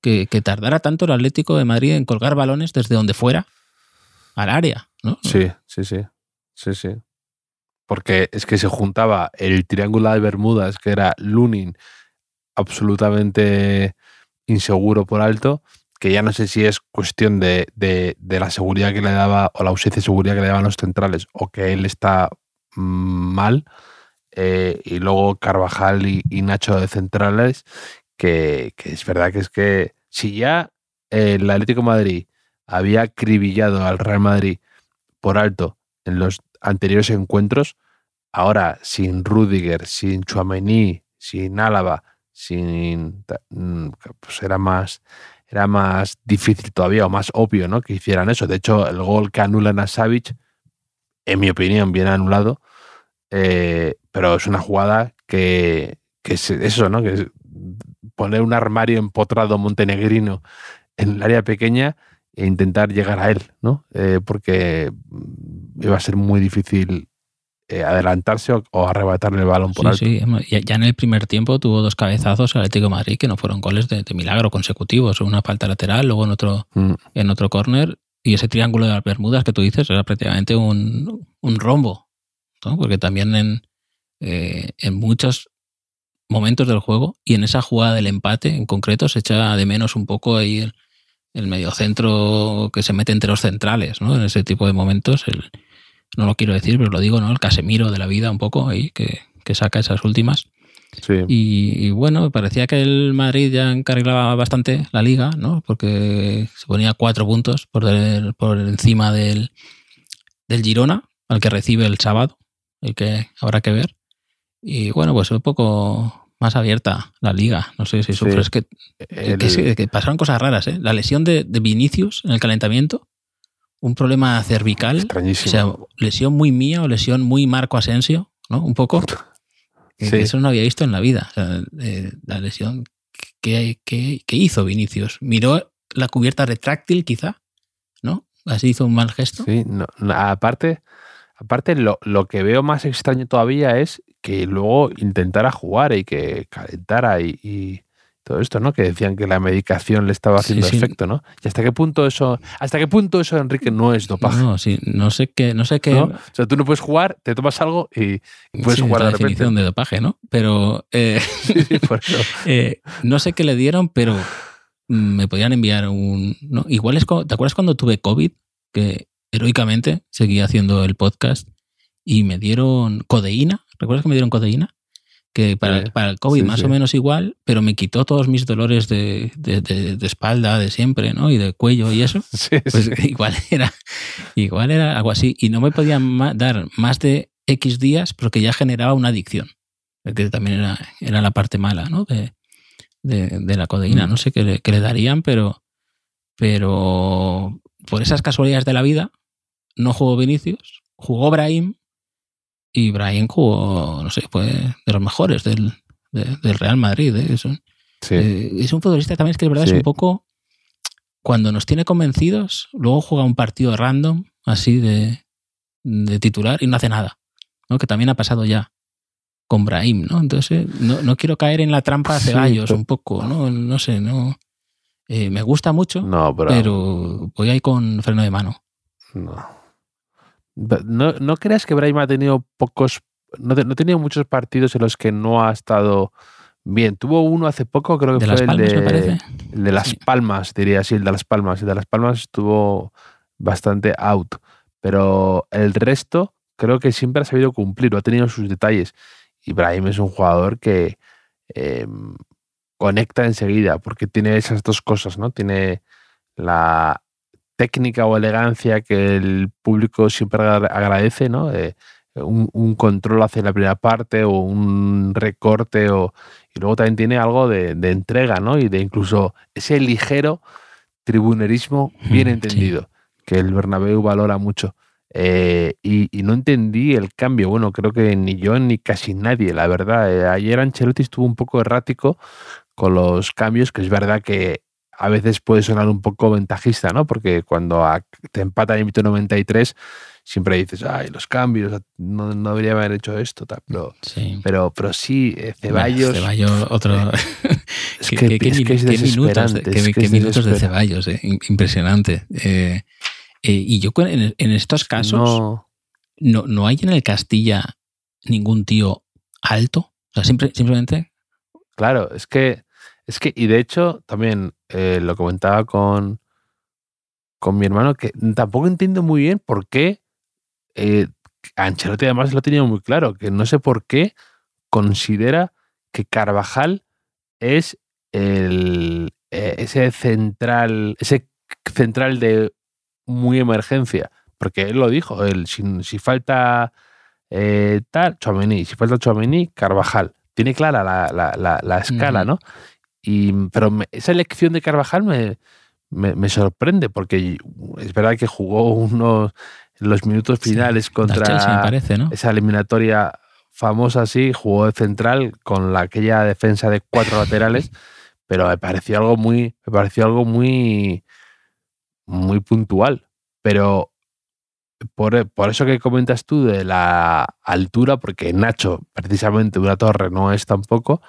que, tardara tanto el Atlético de Madrid en colgar balones desde donde fuera al área. ¿no? Sí, sí, sí. Sí, sí. Porque es que se juntaba el triángulo de Bermudas, que era Lunin, absolutamente inseguro por alto, que ya no sé si es cuestión de, la seguridad que le daba o la ausencia de seguridad que le daban los centrales o que él está mal. Eh, y luego Carvajal y, Nacho de centrales, que, es verdad que es que si ya el Atlético Madrid había acribillado al Real Madrid por alto en los anteriores encuentros, ahora sin Rudiger, sin Chuamení, sin Álava, sin mm, pues era más era más difícil todavía o más obvio ¿no? que hicieran eso. De hecho, el gol que anulan a Savic, en mi opinión, bien anulado, eh, pero es una jugada que, que, es eso, ¿no? Que es poner un armario empotrado montenegrino en el área pequeña e intentar llegar a él, ¿no? Eh, porque iba a ser muy difícil eh, adelantarse o, arrebatarle el balón por sí, alto. Sí, ya en el primer tiempo tuvo dos cabezazos al Atlético de Madrid que no fueron goles de, milagro consecutivos, una falta lateral, luego en otro, mm. en otro córner, y ese triángulo de las Bermudas que tú dices era prácticamente un, rombo, porque también en, eh, en muchos momentos del juego y en esa jugada del empate en concreto se echa de menos un poco ahí el, el mediocentro que se mete entre los centrales, ¿no? En ese tipo de momentos, el, no lo quiero decir, pero lo digo, ¿no? El Casemiro de la vida un poco ahí, que, saca esas últimas. Sí. Y, bueno, parecía que el Madrid ya encarrilaba bastante la liga, ¿no? Porque se ponía cuatro puntos por, por encima del, del Girona, al que recibe el sábado, el que habrá que ver. Y bueno, pues un poco más abierta la liga. No sé si sufres que, que, pasaron cosas raras, ¿eh? La lesión de, de Vinicius en el calentamiento un problema cervical. Extrañísimo. O sea, lesión muy mía o lesión muy Marco Asensio, ¿no? Un poco. Que- que Sí. Eso no había visto en la vida. O sea, eh, la lesión que, que- que hizo Vinicius. Miró la cubierta retráctil, quizá, ¿no? Así hizo un mal gesto. Sí, no, aparte, aparte lo, lo que veo más extraño todavía es que luego intentara jugar y que calentara y, y todo esto, ¿no? Que decían que la medicación le estaba haciendo sí. efecto, ¿no? Y hasta qué punto eso, hasta qué punto eso, Enrique, no es dopaje. No, sí, no sé qué, no sé qué. ¿no? O sea, tú no puedes jugar, te tomas algo y, puedes sí, jugar la de repente. definición de dopaje, ¿no? Pero eh, por eso. eh, no sé qué le dieron, pero me podían enviar un. ¿no? Igual es. ¿Te acuerdas cuando tuve COVID? Que heroicamente seguía haciendo el podcast y me dieron codeína. ¿Recuerdas que me dieron codeína? Que para, Sí, para el COVID sí, más sí. o menos igual, pero me quitó todos mis dolores de, de- de- de espalda de siempre, ¿no? Y de cuello y eso. Sí, Pues sí. igual era, igual era algo así. Y no me podían dar más de X días porque ya generaba una adicción. Que también era, era la parte mala, ¿no? De, de- de la codeína. Mm. No sé qué le, qué le darían, pero, pero por esas casualidades de la vida, no jugó Vinicius, jugó Brahim y Brahim jugó, no sé, fue de los mejores del, de- del Real Madrid. ¿eh? Es un- Sí. eh, es un futbolista también es que de verdad Sí. es un poco cuando nos tiene convencidos, luego juega un partido random así de, de titular y no hace nada, ¿no? Que también ha pasado ya con Brahim, ¿no? Entonces no, no quiero caer en la trampa Sí, Ceballos pero- un poco, ¿no? No sé, no. Eh, me gusta mucho, No, pero, pero voy ahí con freno de mano. no. no. No creas que Brahim ha tenido pocos, no, no ha tenido muchos partidos en los que no ha estado bien. Tuvo uno hace poco, creo que De fue Las el de, me parece. el de Las Sí. Palmas, diría así, el de Las Palmas. El de Las Palmas estuvo bastante out, pero el resto creo que siempre ha sabido cumplir, o ha tenido sus detalles. Y Brahim es un jugador que eh, conecta enseguida, porque tiene esas dos cosas, ¿no? Tiene la técnica o elegancia que el público siempre agra- agradece, ¿no? Eh, un, un control hacia la primera parte o un recorte o y luego también tiene algo de, de entrega, ¿no? Y de incluso ese ligero tribunerismo bien Mm, entendido, que el Bernabéu valora mucho. Eh, y, y no entendí el cambio. Bueno, creo que ni yo ni casi nadie, la verdad. Eh, ayer Ancelotti estuvo un poco errático con los cambios, que es verdad que a veces puede sonar un poco ventajista, ¿no? Porque cuando te empata en el minuto 93, siempre dices, ay, los cambios, no, no debería haber hecho esto, tal. Pero, Sí. pero, pero sí, eh, Ceballos. Bueno, Ceballos, otro. Es ¿Qué- que, qué- qué es, minu- que es qué minutos, de- qué- es que minutos de. Ceballos, eh, im- impresionante. Eh, eh, y yo en, en estos casos No, no, no hay en el Castilla ningún tío alto. O sea, simplemente. claro, es que, es que, y de hecho, también eh, lo comentaba con, con mi hermano, que tampoco entiendo muy bien por qué eh, Ancelotti además lo tenido muy claro, que no sé por qué considera que Carvajal es el eh, ese central, ese central de muy emergencia, porque él lo dijo, él, si, si falta eh, tal, Chouameni, si falta Chouameni, Carvajal. Tiene clara la, la, la, la escala. ¿no? Y, pero me- esa elección de Carvajal me, me, me sorprende, porque es verdad que jugó unos los minutos Sí, finales contra Chelsea, me contra parece, ¿no? esa eliminatoria famosa así, jugó de central con la, aquella defensa de cuatro laterales, pero me pareció algo muy, me pareció algo muy, muy puntual. Pero por, por eso que comentas tú de la altura, porque Nacho, precisamente una torre, no es tampoco,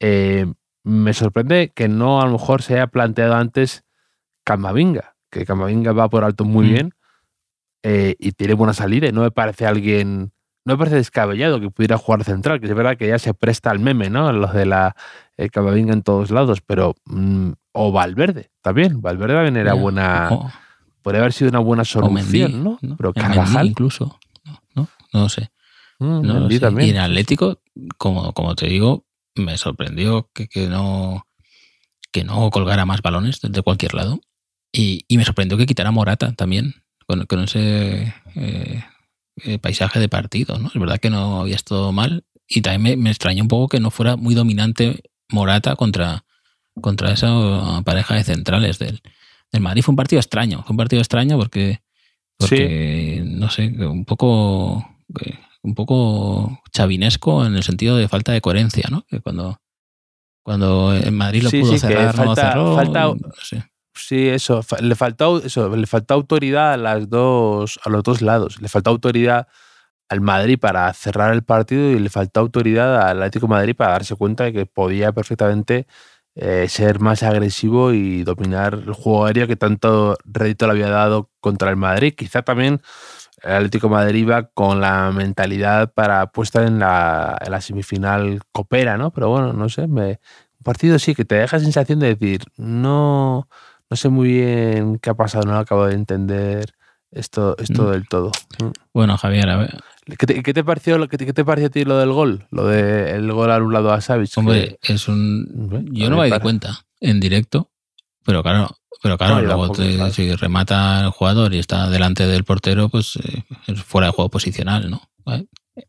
eh, me sorprende que no a lo mejor se haya planteado antes Camavinga, que Camavinga va por alto muy Mm. bien eh, y tiene buena salida y no me parece alguien, no me parece descabellado que pudiera jugar central, que es verdad que ya se presta al meme, ¿no? Los de la eh, Camavinga en todos lados, pero mm, o Valverde también, Valverde también era Ya. buena, O- podría haber sido una buena o Mendy, solución, ¿no? Pero Carvajal, incluso. No, no, no lo sé. mm, No lo sé. Y en Atlético, como, como te digo, me sorprendió que, que no que no colgara más balones desde cualquier lado. Y, y me sorprendió que quitara Morata también, con, con ese eh, eh, paisaje de partido. ¿no? Es verdad que no había estado mal. Y también me, me extrañó un poco que no fuera muy dominante Morata contra, contra esa pareja de centrales del, del Madrid. Fue un partido extraño, fue un partido extraño porque Porque, no sé, un poco un poco chavinesco en el sentido de falta de coherencia, ¿no? Que cuando, cuando en Madrid lo pudo cerrar, no cerró. Falta, Sí, eso. Le faltó, eso, le faltó autoridad a las dos, a los dos lados. Le faltó autoridad al Madrid para cerrar el partido y le faltó autoridad al Atlético de Madrid para darse cuenta de que podía perfectamente eh, ser más agresivo y dominar el juego aéreo que tanto rédito le había dado contra el Madrid. Quizá también el Atlético de Madrid iba con la mentalidad para puesta en la, en la semifinal copera, ¿no? Pero bueno, no sé, me, un partido sí que te deja sensación de decir, no, no sé muy bien qué ha pasado, no acabo de entender esto, esto mm. del todo. Mm. Bueno, Javier, a ver. ¿Qué te, qué te pareció, qué te, qué te pareció a ti lo del gol? Lo del gol al lado a Savic. Hombre, es un. Yo no me di cuenta en directo, pero claro, pero claro, luego si remata el jugador y está delante del portero, pues eh, es fuera de juego posicional, ¿no?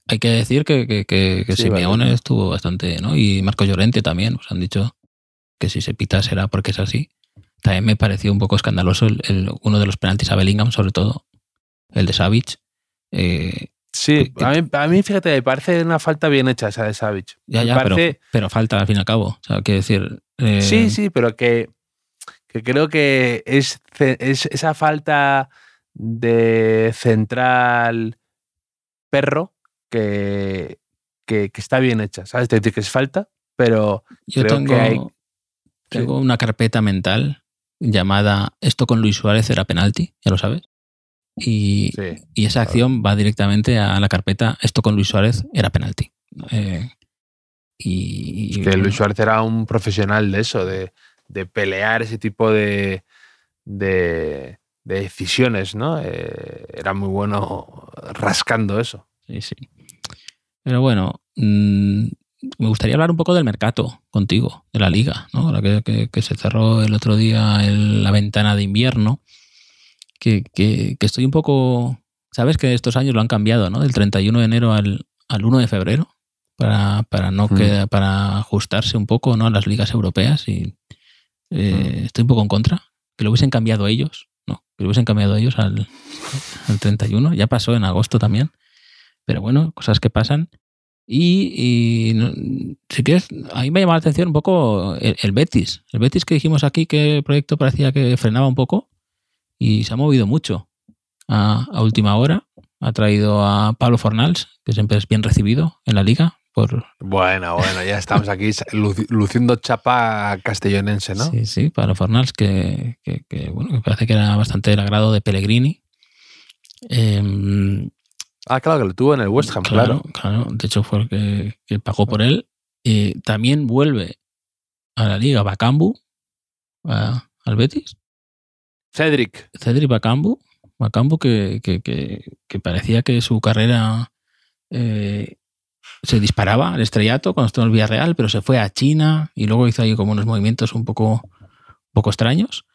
Hay que decir que, que, que, Simeone estuvo bastante, ¿no? Y Marco Llorente también, pues han dicho que si se pita será porque es así. También me pareció un poco escandaloso el, uno de los penaltis a Bellingham, sobre todo el de Savic. Eh, sí, a mí, a mí, fíjate, me parece una falta bien hecha esa de Savic. Ya, ya, pero, falta al fin y al cabo. O sea, quiero decir. Eh, sí, sí, pero que, que creo que es, es esa falta de central perro que, que, está bien hecha. ¿Sabes? Te que es falta, pero Yo creo tengo, que hay. Tengo una carpeta mental llamada Esto con Luis Suárez era penalti, ya lo sabes. Y, y esa acción va directamente a la carpeta Esto con Luis Suárez era penalti. Eh, y, es que Luis Suárez era un profesional de eso, de, de pelear ese tipo de, de, decisiones, ¿no? Eh, era muy bueno rascando eso. Sí, sí. Pero bueno, mm, me gustaría hablar un poco del mercado contigo, de la liga, ¿no? Ahora que, que, se cerró el otro día la ventana de invierno, que, que, estoy un poco... Sabes que estos años lo han cambiado, ¿no? Del 31 de enero al, al 1 de febrero, para, para no mm. para ajustarse un poco ¿no? a las ligas europeas. Y eh, estoy un poco en contra. Que lo hubiesen cambiado ellos, ¿no? Que lo hubiesen cambiado ellos al, al 31. Ya pasó en agosto también. Pero bueno, cosas que pasan. Y, si quieres, a mí me llama la atención un poco el, Betis. El Betis que dijimos aquí que el proyecto parecía que frenaba un poco y se ha movido mucho a, última hora. Ha traído a Pablo Fornals, que siempre es bien recibido en la liga. Por... Bueno, bueno, ya estamos aquí luciendo chapa castellonense, ¿no? Sí, sí, Pablo Fornals, que, bueno, que parece que era bastante el agrado de Pellegrini. Eh, Ah, claro, que lo tuvo en el West Ham, claro. Claro, de hecho fue el que, pagó por él. también vuelve a la liga Bacambu, al Betis. Cedric. Cedric Bacambu. Bacambu que, que, parecía que su carrera eh, se disparaba al estrellato cuando estuvo en el Villarreal, pero se fue a China y luego hizo ahí como unos movimientos un poco, poco extraños.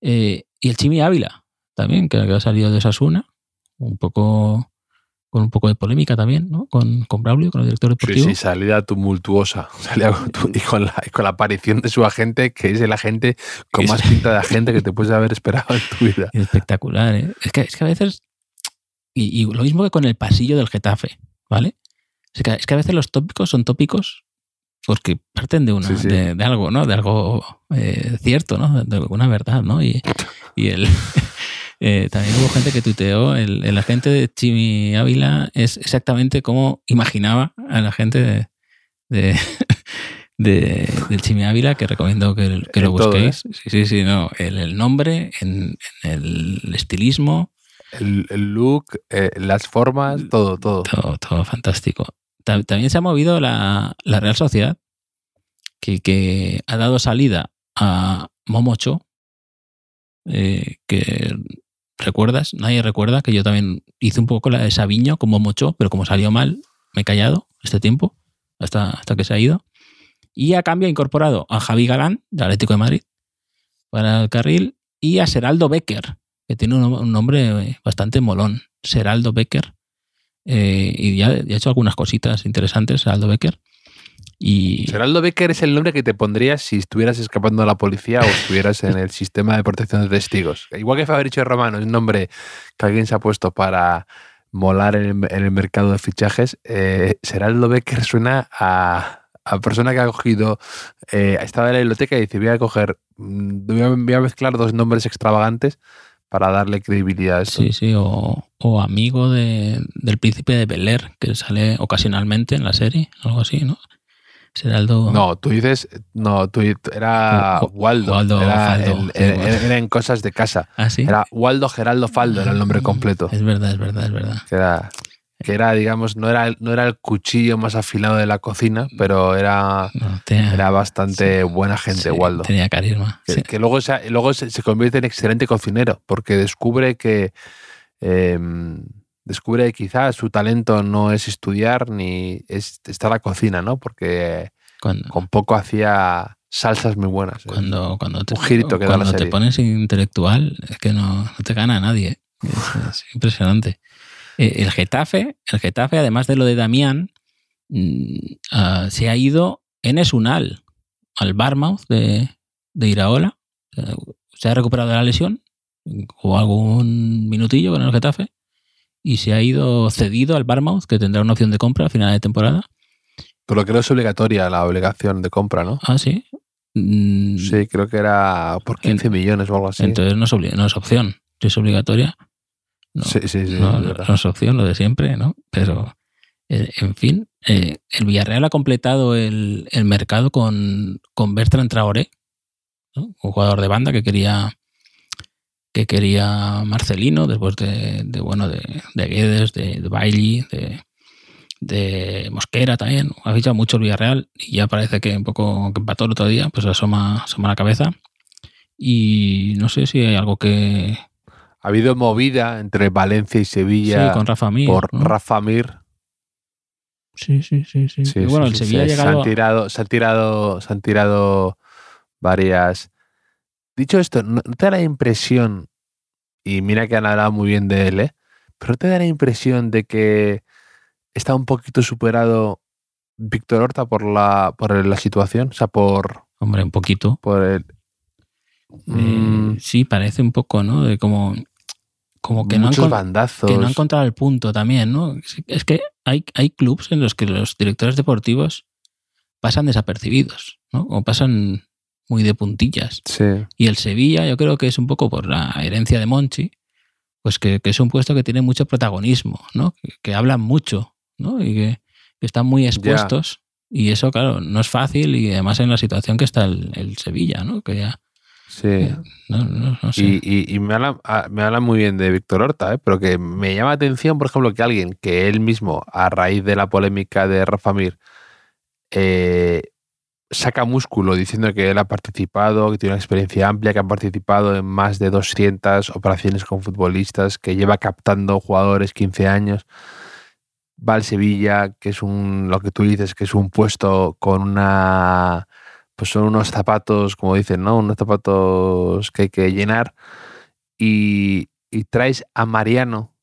Eh, y el Chimi Ávila también, que ha salido de Sasuna, un poco con un poco de polémica también, ¿no? Con, con Braulio, con el director deportivo. Sí, sí, salida tumultuosa. Salida y con la, con la aparición de su agente, que es el agente con más pinta de agente que te puedes haber esperado en tu vida. Espectacular, ¿eh? Es que, es que a veces. Y, lo mismo que con el pasillo del Getafe, ¿vale? Es que, es que a veces los tópicos son tópicos porque parten de una De, algo, ¿no? De algo eh, cierto, ¿no? De alguna verdad, ¿no? Y, y el, eh, también hubo gente que tuiteó, el, el, agente de Chimi Ávila es exactamente como imaginaba a la gente de, de, del Chimi Ávila, que recomiendo que, que lo busquéis. ¿eh? Sí, sí, sí, no. El, el nombre, en, el estilismo. El, el look, las formas, todo, todo. Todo, todo fantástico. También se ha movido la, Real Sociedad, que, que, ha dado salida a Momocho, eh, que ¿Recuerdas? Nadie recuerda que yo también hice un poco la de Sabiño como Mocho, pero como salió mal, me he callado este tiempo, hasta, hasta que se ha ido. Y a cambio ha incorporado a Javi Galán, del Atlético de Madrid, para el carril, y a Seraldo Becker, que tiene un, nombre bastante molón. Seraldo Becker. Eh, y ya, ha hecho algunas cositas interesantes, Seraldo Becker. Y Geraldo Becker es el nombre que te pondrías si estuvieras escapando de la policía o estuvieras en el sistema de protección de testigos. Igual que Fabricio Romano es un nombre que alguien se ha puesto para molar en el, mercado de fichajes. Eh, Becker suena a, a persona que ha cogido, eh, estaba en la biblioteca y dice, voy a coger, mm, a, voy a mezclar dos nombres extravagantes para darle credibilidad a esto. sí, sí, o, o amigo de, del príncipe de Bel Air, que sale ocasionalmente en la serie, algo así, ¿no? Geraldo. No, tú dices, no, tú era Wa- Waldo, Waldo era, Faldo, el- sí, era- Waldo. era en cosas de casa. Ah, sí. Era Waldo Geraldo Faldo, era el nombre completo. Es verdad, es verdad, es verdad. Era, que era digamos, no era, el- no era el cuchillo más afilado de la cocina, pero era, No, tenía, era bastante sí, buena gente, sí, Waldo. Tenía carisma. Que, sí. que luego, se, luego se, se convierte en excelente cocinero, porque descubre que eh, descubre que quizás su talento no es estudiar ni es estar a la cocina, ¿no? Porque Cuando, con poco hacía salsas muy buenas. ¿eh? cuando, cuando te, Un girito que da la cuando te serie. pones intelectual, es que no, no te gana nadie. Es, es impresionante. Eh, el Getafe, el Getafe, además de lo de Damián, mm, ah, se ha ido en Esunal al Barmouth de, de Iraola. Eh, Se ha recuperado de la lesión, o algún minutillo con el Getafe, y se ha ido cedido al Barmouth, que tendrá una opción de compra a final de temporada. Pero creo que es obligatoria la obligación de compra, ¿no? Ah, sí. Mm, Sí, creo que era por 15 millones o algo así. Entonces no es, no es opción. Es obligatoria, no, sí, sí, sí. no, es no verdad. es opción, lo de siempre, ¿no? Pero, eh, en fin, eh, el Villarreal ha completado el, el mercado con, con Bertrand Traoré, ¿no? un jugador de banda que quería que quería Marcelino después de, de, bueno de, de Guedes, de, de, de Mosquera también. Ha fichado mucho el Villarreal y ya parece que un poco que empató el otro día, pues asoma, asoma la cabeza. Y no sé si hay algo que. Ha habido movida entre Valencia y Sevilla sí, con Rafa Mir. por ¿no? Rafa Mir. Sí, sí, sí, sí. Sí, bueno, el Sevilla se, ha se han tirado, se han tirado, se han tirado varias. Dicho esto, ¿no no te da la impresión, y mira que han hablado muy bien de él, ¿eh? pero ¿no te da la impresión de que está un poquito superado Víctor Horta por la, por la situación? O sea, por, Hombre, un poquito. por el. Eh, Mm, sí, parece un poco, ¿no? De como. Como que no, han, bandazos. que no han encontrado el punto también, ¿no? Es- que hay, hay clubs en los que los directores deportivos pasan desapercibidos, ¿no? O pasan muy de puntillas. Sí. Y el Sevilla, yo creo que es un poco por la herencia de Monchi, pues que, que es un puesto que tiene mucho protagonismo, ¿no? Que, que hablan mucho, ¿no? Y que, que están muy expuestos. Y eso, claro, no es fácil y además en la situación que está el, el Sevilla, ¿no? Que ya, Sí. no, no- no sé. Y, y- y me, habla, ah, me muy bien de Víctor Horta, ¿eh? pero que me llama la atención, por ejemplo, que alguien que él mismo, a raíz de la polémica de Rafa Mir, eh, saca músculo diciendo que él ha participado, que tiene una experiencia amplia, que ha participado en más de 200 operaciones con futbolistas, que lleva captando jugadores 15 años. Va al Sevilla, que es un, lo que tú dices, que es un puesto con una pues son unos zapatos, como dicen, ¿no? Unos zapatos que hay que llenar. Y, y traes a Mariano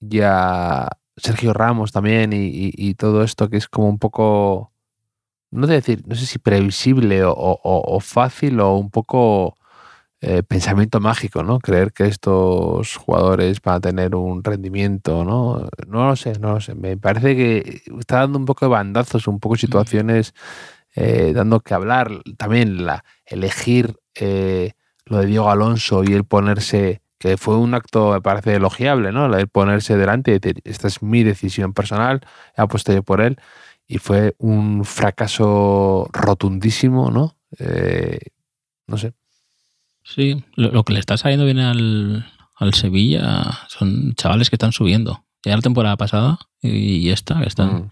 y a Sergio Ramos también y, y- y todo esto que es como un poco, no sé decir, no sé si previsible o, o- o fácil o un poco eh, pensamiento mágico, ¿no? Creer que estos jugadores van a tener un rendimiento, ¿no? No lo sé, no lo sé. Me parece que está dando un poco de bandazos, un poco situaciones eh, dando que hablar. También la elegir eh, lo de Diego Alonso y el ponerse, que fue un acto, me parece elogiable, ¿no? El ponerse delante y decir, esta es mi decisión personal, he apuesto yo por él. Y fue un fracaso rotundísimo, ¿no? Eh, no sé. Sí, lo, lo que le está saliendo bien al, al Sevilla son chavales que están subiendo. Ya la temporada pasada y, y esta, que están, Mm.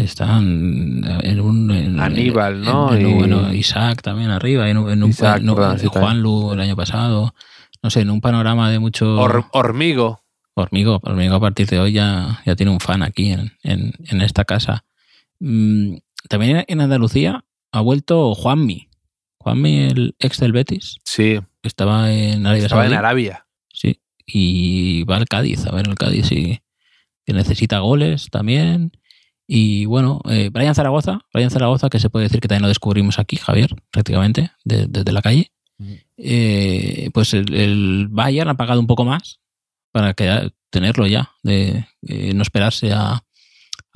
Están en un... en- Aníbal, ¿no? en- Y- bueno, Isaac también arriba, en un, Isaac, un- sí, Juan Lu el año pasado. No sé, en un panorama de mucho... Hor- hormigo. Hormigo, Hormigo a partir de hoy ya, ya tiene un fan aquí en, en- en esta casa. Mm, también en Andalucía ha vuelto Juanmi. Juanmi, el ex del Betis, Sí, estaba en Arabia estaba en. Arabia. Sí, y va al Cádiz, a ver el Cádiz si que necesita goles también. Y bueno, eh, Brian Zaragoza, Brian Zaragoza, que se puede decir que también lo descubrimos aquí, Javier, prácticamente, desde la calle. Eh, pues el, Bayern ha pagado un poco más para que, tenerlo ya, de no esperarse a,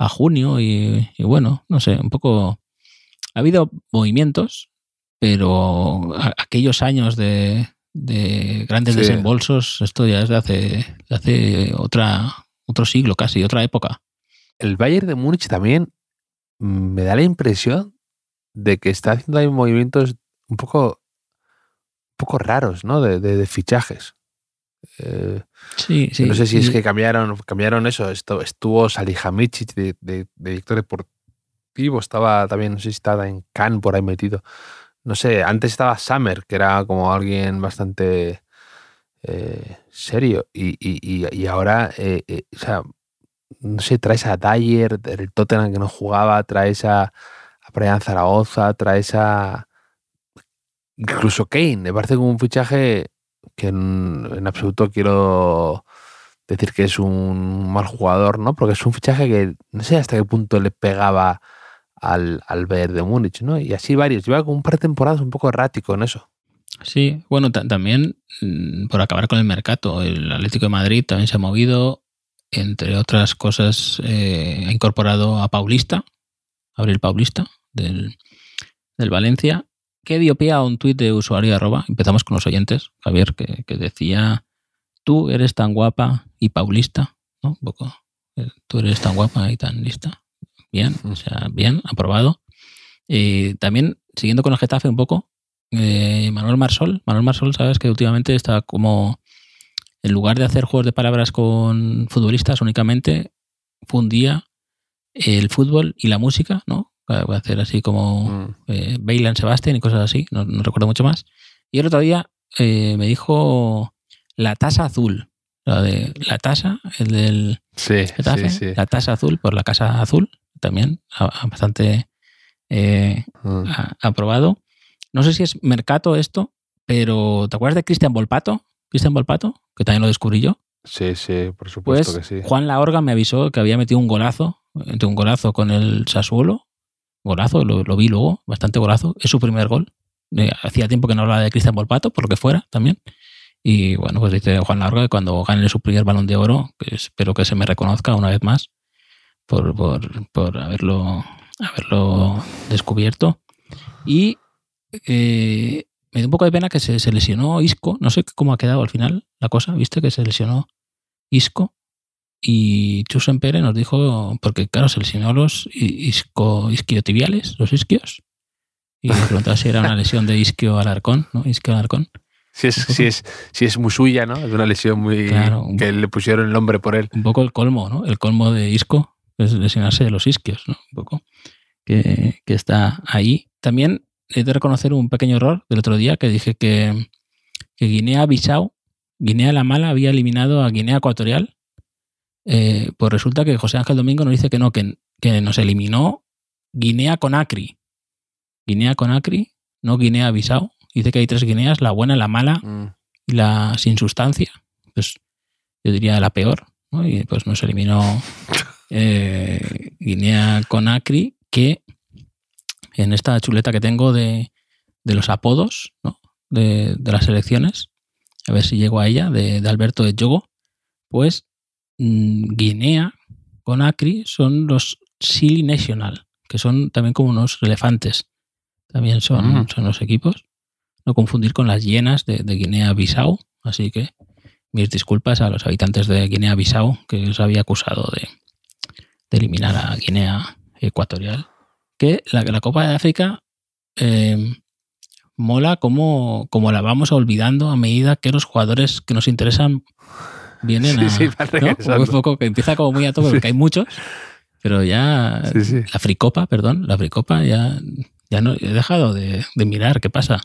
junio y, bueno, no sé, un poco... Ha habido movimientos, pero aquellos años de, grandes desembolsos, esto ya es de hace, de hace otra, otro siglo casi, otra época. El Bayern de Múnich también me da la impresión de que está haciendo ahí movimientos un poco, un poco raros, ¿no? De, fichajes. Eh, sí, sí. No sé si es que cambiaron, cambiaron eso. Esto, estuvo Salihamidzic de, de, director deportivo, estaba también, no sé si estaba en Cannes por ahí metido. No sé, antes estaba Summer, que era como alguien bastante eh, serio. Y, y, ahora, eh, eh, o sea, no sé, traes a Dyer, el Tottenham que no jugaba, traes a, a Brian Zaragoza, traes a. Incluso Kane, me parece como un fichaje que en, absoluto quiero decir que es un mal jugador, ¿no? Porque es un fichaje que no sé hasta qué punto le pegaba al, al Bayern de Múnich, ¿no? Y así varios. Lleva como un par de temporadas un poco errático en eso. Sí, bueno, también mm, por acabar con el mercado, el Atlético de Madrid también se ha movido, entre otras cosas, eh, ha incorporado a Paulista, Abril Paulista, del, Valencia, que dio pie a un tuit de usuario empezamos con los oyentes, Javier, que, que decía, tú eres tan guapa y Paulista, ¿no? Un poco, eh, tú eres tan guapa y tan lista. Bien, o sea, bien, aprobado. Y también, siguiendo con el Getafe un poco, eh, Manuel Marsol. Manuel Marsol, sabes que últimamente está como, en lugar de hacer juegos de palabras con futbolistas únicamente, fundía el fútbol y la música, ¿no? Voy a hacer así como mm. eh, Bailan Sebastián y cosas así, no, recuerdo mucho más. Y el otro día eh, me dijo la tasa azul, la de la tasa, el del sí, la tasa azul por la casa azul, también bastante mm. aprobado. No sé si es Mercato esto, pero ¿te acuerdas de Cristian Volpato? Cristian Volpato, que también lo descubrí yo. Sí, sí, por supuesto pues que sí. Juan Laorga me avisó que había metido un golazo, un golazo con el Sassuolo. Golazo, lo, vi luego, bastante golazo. Es su primer gol. Eh, hacía tiempo que no hablaba de Cristian Volpato, por lo que fuera también. Y bueno, pues dice Juan Laorga que cuando gane su primer balón de oro, espero que se me reconozca una vez más por, por, por haberlo, haberlo descubierto. Y eh, me dio un poco de pena que se, lesionó Isco. No sé cómo ha quedado al final la cosa. ¿Viste que se lesionó Isco? Y Chusen Pérez nos dijo, porque claro, se lesionó los isco, isquiotibiales, los isquios. Y me preguntaba si era una lesión de isquio alarcón, ¿no? Isquio alarcón. Si es, si, es, si es muy suya, ¿no? Es una lesión muy. que le pusieron el nombre por él. Un poco el colmo, ¿no? El colmo de isco es lesionarse de los isquios, ¿no? Un poco. Que, que está ahí. También he de reconocer un pequeño error del otro día que dije que, Guinea-Bissau, Guinea-La Mala había eliminado a Guinea Ecuatorial. Eh, pues resulta que José Ángel Domingo nos dice que no, que, que nos eliminó Guinea con Acri. Guinea con Acri, no Guinea-Bissau. Dice que hay tres Guineas, la buena, la mala mm. y la sin sustancia. Pues yo diría la peor. Y pues nos eliminó eh, Guinea con Acri, que en esta chuleta que tengo de, los apodos de, las elecciones, a ver si llego a ella, de, Alberto de Yogo, pues mm, Guinea con Acri son los Silly National, que son también como unos elefantes. También son, mm. son los equipos. No confundir con las hienas de, Guinea-Bissau. Así que mis disculpas a los habitantes de Guinea-Bissau que os había acusado de, de eliminar a Guinea Ecuatorial que la, Copa de África eh, mola como, como, la vamos olvidando a medida que los jugadores que nos interesan vienen a. Sí, ¿no? poco, que empieza como muy a todo, porque hay muchos, pero ya. La Fricopa, perdón, la Fricopa ya, ya no he dejado de, mirar qué pasa.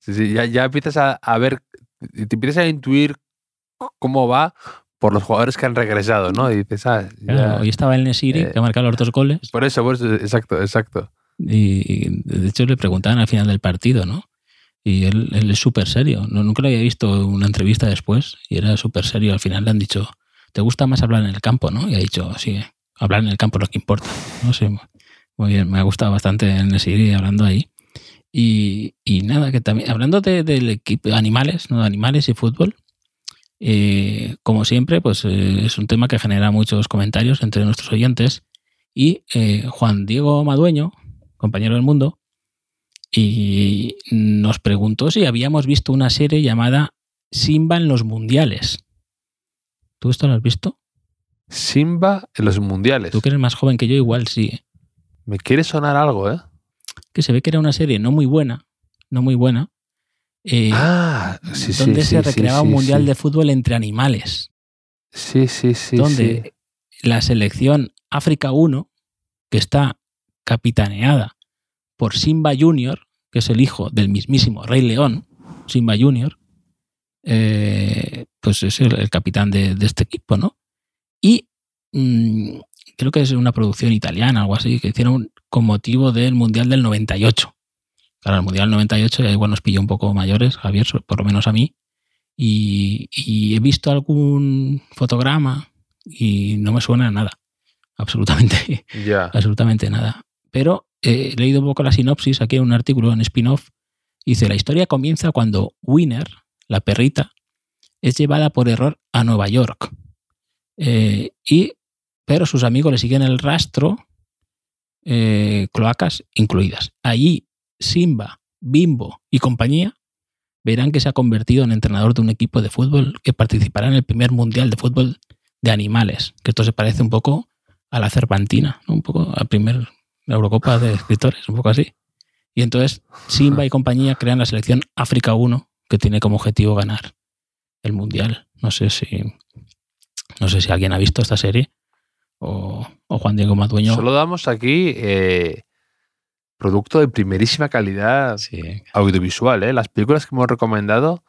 Sí, sí, ya, ya empiezas a, a ver, te empiezas a intuir cómo va por los jugadores que han regresado, ¿no? Y dices, ah, hoy estaba el Nesiri, eh, que ha marcado los dos goles. Por eso, por eso, exacto, exacto. Y, de hecho le preguntaban al final del partido, ¿no? Y él, es súper serio. No, nunca lo había visto una entrevista después y era súper serio. Al final le han dicho, ¿te gusta más hablar en el campo, no? Y ha dicho, sí, hablar en el campo es lo que importa. No sé, muy bien, me ha gustado bastante en seguir hablando ahí. Y, y, nada, que también, hablando de, del equipo, animales, ¿no? animales y fútbol, eh, como siempre, pues eh, es un tema que genera muchos comentarios entre nuestros oyentes. Y eh, Juan Diego Madueño, compañero del mundo, y nos preguntó si habíamos visto una serie llamada Simba en los Mundiales. ¿Tú esto lo has visto? Simba en los Mundiales. Tú que eres más joven que yo, igual sí. Me quiere sonar algo, ¿eh? Que se ve que era una serie no muy buena, no muy buena. Eh, ah, sí, donde sí, se sí, recreaba un mundial de fútbol entre animales. Sí, sí, sí. donde la selección África 1, que está capitaneada por Simba Junior, que es el hijo del mismísimo Rey León, Simba Junior, eh, pues es el, el capitán de, de, este equipo, ¿no? Y mmm, creo que es una producción italiana, algo así, que hicieron con motivo del Mundial del 98. Claro, el Mundial 98 ya igual nos pilló un poco mayores, Javier, por lo menos a mí. Y, y, he visto algún fotograma y no me suena a nada. Absolutamente. Yeah. Absolutamente nada. Pero eh, he leído un poco la sinopsis aquí en un artículo en spin-off. Dice, la historia comienza cuando Winner, la perrita, es llevada por error a Nueva York. Eh, y, pero sus amigos le siguen el rastro, eh, cloacas incluidas. Allí Simba, Bimbo y compañía verán que se ha convertido en entrenador de un equipo de fútbol que participará en el primer mundial de fútbol de animales. Que esto se parece un poco a la Cervantina, ¿no? un poco a primer Eurocopa de escritores, un poco así. Y entonces Simba y compañía crean la selección África 1, que tiene como objetivo ganar el mundial. No sé si no sé si alguien ha visto esta serie o, o Juan Diego Madueño. Solo damos aquí eh, producto de primerísima calidad sí. audiovisual. ¿eh? Las películas que hemos recomendado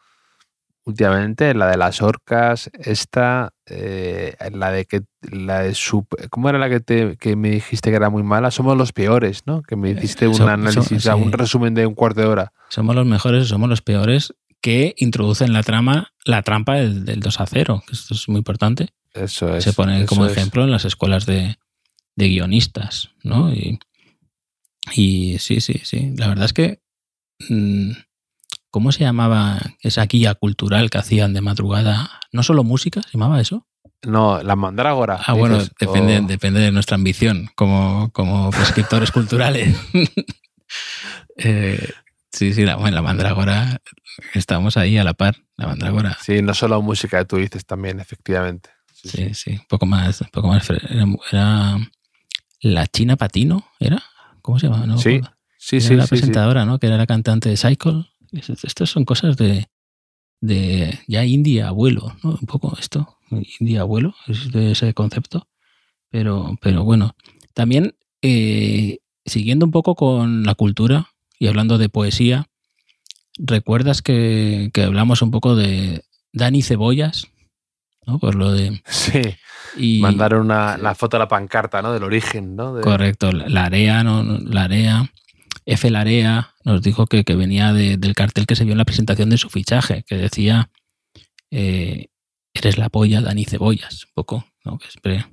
últimamente, la de las orcas, esta, eh, la de que la de super, ¿cómo era la que, te, que me dijiste que era muy mala? Somos los peores, ¿no? Que me hiciste un so, análisis, so, sí. un resumen de un cuarto de hora. Somos los mejores, somos los peores que introducen la trama, la trampa del, del 2 a 0, que esto es muy importante. Eso es. Se pone como es. ejemplo en las escuelas de, de guionistas, ¿no? Y, y, sí, sí, sí. La verdad es que. Mmm, ¿Cómo se llamaba esa guía cultural que hacían de madrugada? ¿No solo música? ¿Se llamaba eso? No, la mandrágora. Ah, bueno, dices, depende, o... depende de nuestra ambición como, como prescriptores culturales. eh, sí, sí, la, bueno, la mandrágora, estamos ahí a la par, la mandrágora. Sí, no solo música, tú dices también, efectivamente. Sí, sí, sí un poco más, un poco más. Era, era, la China Patino, ¿era? ¿Cómo se llama? No, sí, sí, era sí. la sí, presentadora, ¿no? Que era la cantante de Cycle. Estas son cosas de, de ya India abuelo, ¿no? Un poco esto, India abuelo, es de ese concepto. Pero, pero bueno, también eh, siguiendo un poco con la cultura y hablando de poesía, ¿recuerdas que, que hablamos un poco de Dani Cebollas? ¿no? Por lo de. Sí. Y, Mandaron una, la foto a la pancarta, ¿no? Del origen, ¿no? De... Correcto, la área, ¿no? La área. F. Larea nos dijo que, que venía de, del cartel que se vio en la presentación de su fichaje, que decía eh, eres la polla Dani Cebollas, un poco, ¿no? Que siempre,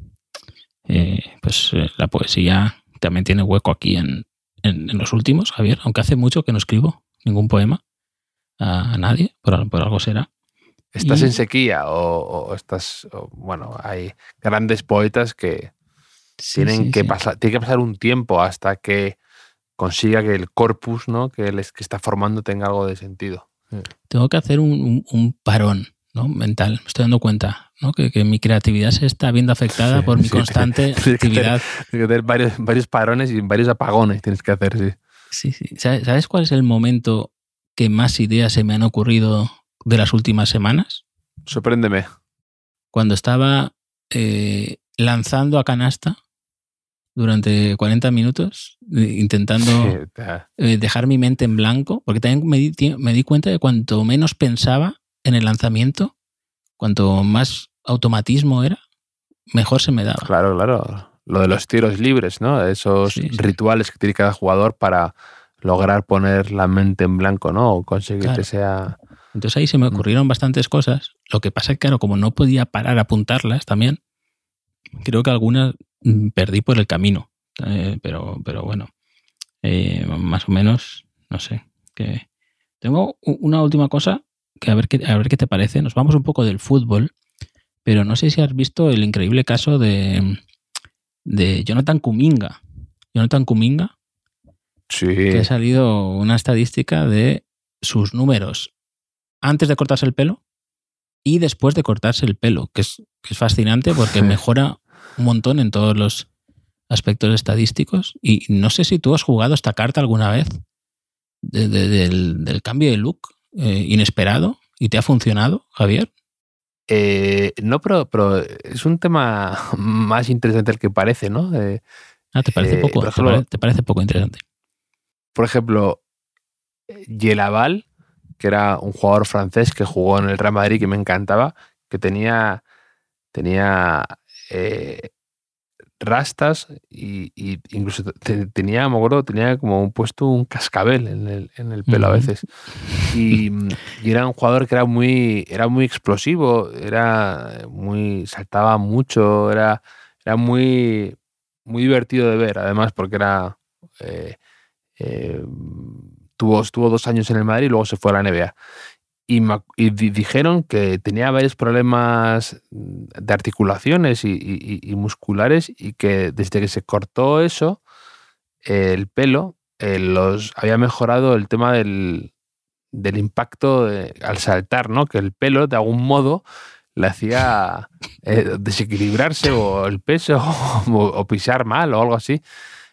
eh, pues eh, la poesía también tiene hueco aquí en, en, en, los últimos, Javier, aunque hace mucho que no escribo ningún poema a, a nadie, por, por, algo será. ¿Estás y... en sequía o, o estás, o, bueno, hay grandes poetas que sí, tienen sí, que sí. pasar, tiene que pasar un tiempo hasta que consiga que el corpus ¿no? que, que está formando tenga algo de sentido. Tengo que hacer un, un, un parón ¿no? mental, me estoy dando cuenta ¿no? que, que, mi creatividad se está viendo afectada por mi constante actividad. Tienes que tener varios, varios, parones y varios apagones tienes que hacer, sí. Sí, sí. ¿Sabes cuál es el momento que más ideas se me han ocurrido de las últimas semanas? Sorpréndeme. Cuando estaba eh, lanzando a canasta durante 40 minutos intentando eh, dejar mi mente en blanco, porque también me di, me di, cuenta de cuanto menos pensaba en el lanzamiento, cuanto más automatismo era, mejor se me daba. Claro, claro. Lo de los tiros libres, ¿no? Esos sí, sí. rituales que tiene cada jugador para lograr poner la mente en blanco, ¿no? O conseguir claro. que sea... Entonces ahí se me ocurrieron bastantes cosas. Lo que pasa es que, claro, como no podía parar a apuntarlas también, creo que algunas mm, perdí por el camino. Eh, pero, pero bueno, eh, más o menos, no sé. Que... Tengo una última cosa que a ver, qué, a ver qué te parece. Nos vamos un poco del fútbol, pero no sé si has visto el increíble caso de, de Jonathan Kuminga. Jonathan Kuminga, Sí. que ha salido una estadística de sus números antes de cortarse el pelo y después de cortarse el pelo, que es, que es fascinante porque mejora un montón en todos los aspectos estadísticos. Y no sé si tú has jugado esta carta alguna vez de- de- del, del cambio de look eh, inesperado y te ha funcionado, Javier. Eh, no, pero, pero es un tema más interesante del que parece, ¿no? Eh, Ah, ¿te parece poco? ¿Te ejemplo- pare- te parece poco interesante? por ejemplo, Yelaval, que era un jugador francés que jugó en el Real Madrid que me encantaba, que tenía, tenía eh, rastas y, y incluso te- tenía, me acuerdo, tenía como un puesto un cascabel en el, en el pelo a veces. Y, y era un jugador que era muy, era muy explosivo, era muy, saltaba mucho, era, era muy, muy divertido de ver, además, porque era eh, eh, tuvo, estuvo dos años en el Madrid y luego se fue a la NBA. Y, dijeron que tenía varios problemas mm, de articulaciones y, musculares y que desde que se cortó eso, el pelo, eh, los había mejorado el tema del, del impacto al saltar, ¿no? Que el pelo, de algún modo, le hacía eh, desequilibrarse o el peso o pisar mal o algo así.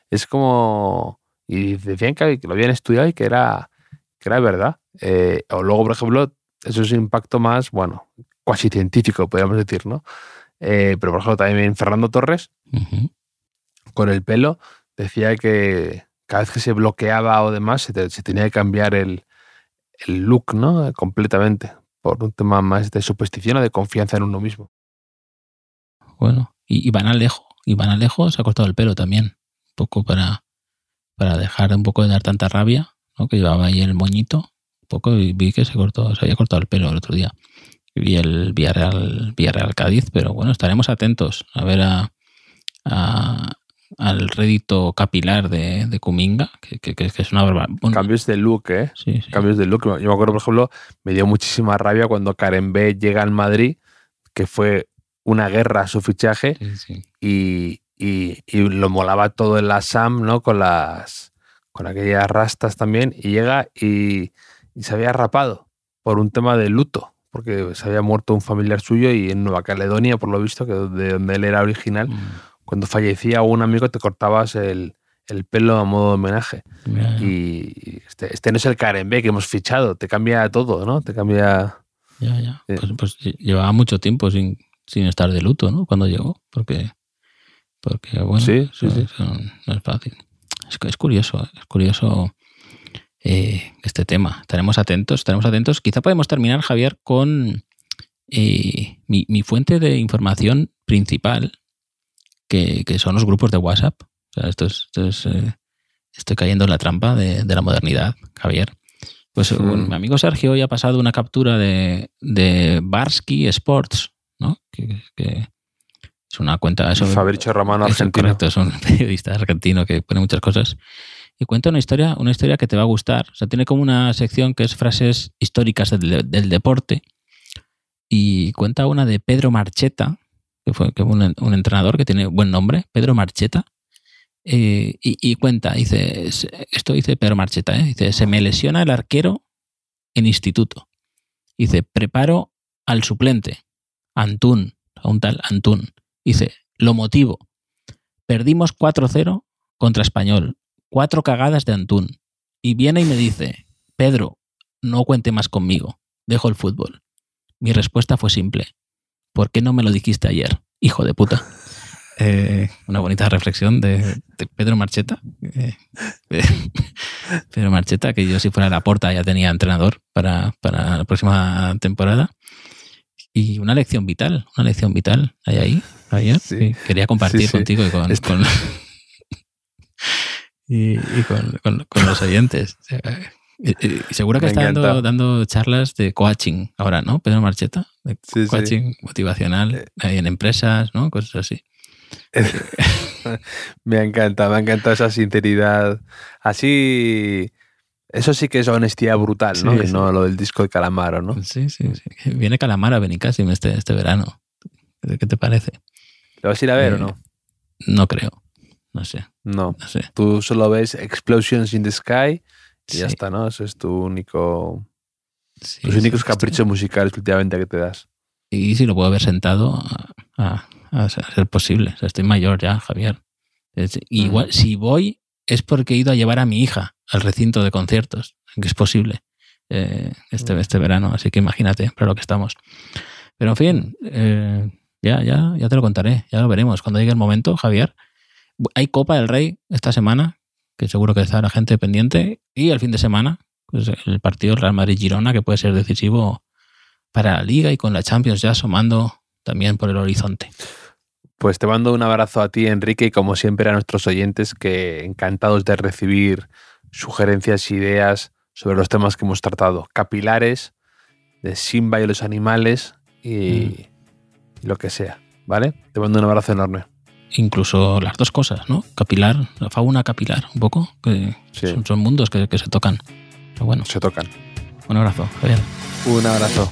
Es como... Y decían que, lo habían estudiado y que era, que era verdad. Eh, o luego, por ejemplo, eso es un impacto más, bueno, cuasi científico, podríamos decir, ¿no? Eh, pero, por ejemplo, también Fernando Torres, Ujú. con el pelo, decía que cada vez que se bloqueaba o demás, se, te- se tenía que cambiar el, el look, ¿no? Completamente. Por un tema más de superstición o de confianza en uno mismo. Bueno, y, y Van Alejo, y Van Alejo se ha cortado el pelo también, un poco para, para dejar un poco de dar tanta rabia, ¿no? Que llevaba ahí el moñito, un poco, y vi que se cortó, se había cortado el pelo el otro día. Vi el Villarreal, Villarreal Cádiz, pero bueno, estaremos atentos a ver a, a- al rédito capilar de, de Kuminga, que, que- que es una barbaridad. Bueno, Cambios de look, ¿eh? sí, sí. cambios de look. Yo me acuerdo, por ejemplo, me dio muchísima rabia cuando Karen B llega al Madrid, que fue una guerra a su fichaje sí. y, y- y lo molaba todo en la SAM, ¿no? Con las con aquellas rastas también y llega y, y se había rapado por un tema de luto, porque se había muerto un familiar suyo y en Nueva Caledonia, por lo visto, que de donde él era original, Mm, cuando fallecía un amigo te cortabas el, el pelo a modo de homenaje. Y este, este no es el Karen B que hemos fichado, te cambia todo, ¿no? Te cambia. Ya, ya. Sí. Pues, pues lle- llevaba mucho tiempo sin, sin estar de luto, ¿no? Cuando llegó, porque, porque bueno, Sí, sí, eso- sí. eso no es fácil. Es, curioso, es curioso eh, este tema. Estaremos atentos, estaremos atentos. Quizá podemos terminar, Javier, con eh, mi, mi fuente de información principal, que, que son los grupos de WhatsApp. O sea, esto es, esto es, eh, estoy cayendo en la trampa de, de la modernidad, Javier. Pues bueno, mi amigo Sergio hoy ha pasado una captura de, de Barsky Sports, ¿no? Que, que es una cuenta... Fabricio Romano argentino. correcto, es un periodista argentino que pone muchas cosas. Y cuenta una historia, una historia que te va a gustar. O sea, tiene como una sección que es frases históricas del, del deporte. Y cuenta una de Pedro Marcheta, que fue que fue un, un entrenador que tiene buen nombre, Pedro Marcheta. Eh, y, y cuenta, dice, esto dice Pedro Marcheta, ¿eh? dice, se me lesiona el arquero en instituto. Dice, preparo al suplente, Antún, a un tal Antún. Dice, lo motivo. Perdimos 4-0 contra Español. Cuatro cagadas de Antún. Y viene y me dice, Pedro, no cuente más conmigo. Dejo el fútbol. Mi respuesta fue simple. ¿Por qué no me lo dijiste ayer, hijo de puta? Eh, una bonita reflexión de, Pedro Marcheta. Eh, Pedro Marcheta, que yo si fuera la porta ya tenía entrenador para, para la próxima temporada. Y una lección vital, una lección vital hay ahí, Sí. que quería compartir contigo y con, con- y, y con, con- con los oyentes. Eh, eh, seguro que Me está dando, dando charlas de coaching ahora, ¿no? Pedro Marcheta, de coaching motivacional Eh. en empresas, ¿no? Cosas así. me ha encantado, me ha encantado esa sinceridad. Así, eso sí que es honestidad brutal, ¿no? Sí, sí. No lo del disco de Calamaro, ¿no? Sí, sí, sí. Viene Calamara a Benicassim este, este verano. ¿Qué te parece? ¿Lo vas a ir a ver Eh, o no? No creo. No sé, No. no sé. Tú solo ves Explosions in the Sky y ya Sí, está, ¿no? Eso es tu único, sí, sí, únicos caprichos musicales últimamente que te das. Y si lo puedo ver sentado a, a- a ser posible. O sea, estoy mayor ya, Javier. Es- igual, si voy es porque he ido a llevar a mi hija al recinto de conciertos, que es posible eh, este, este verano. Así que imagínate para lo que estamos. Pero en fin, eh, ya, ya, ya te lo contaré, ya lo veremos cuando llegue el momento, Javier. Hay Copa del Rey esta semana, que seguro que está la gente pendiente, y el fin de semana, pues el partido Real Madrid-Girona, que puede ser decisivo para la Liga y con la Champions ya asomando también por el horizonte. Pues te mando un abrazo a ti, Enrique, y como siempre a nuestros oyentes, que encantados de recibir sugerencias, ideas sobre los temas que hemos tratado. Capilares, de Simba y los animales y, y lo que sea. ¿Vale? Te mando un abrazo enorme. Incluso las dos cosas, ¿no? Capilar, la fauna capilar, un poco, que Sí. son, son mundos que, que se tocan. Pero bueno, Se tocan. un abrazo, Javier. Un abrazo.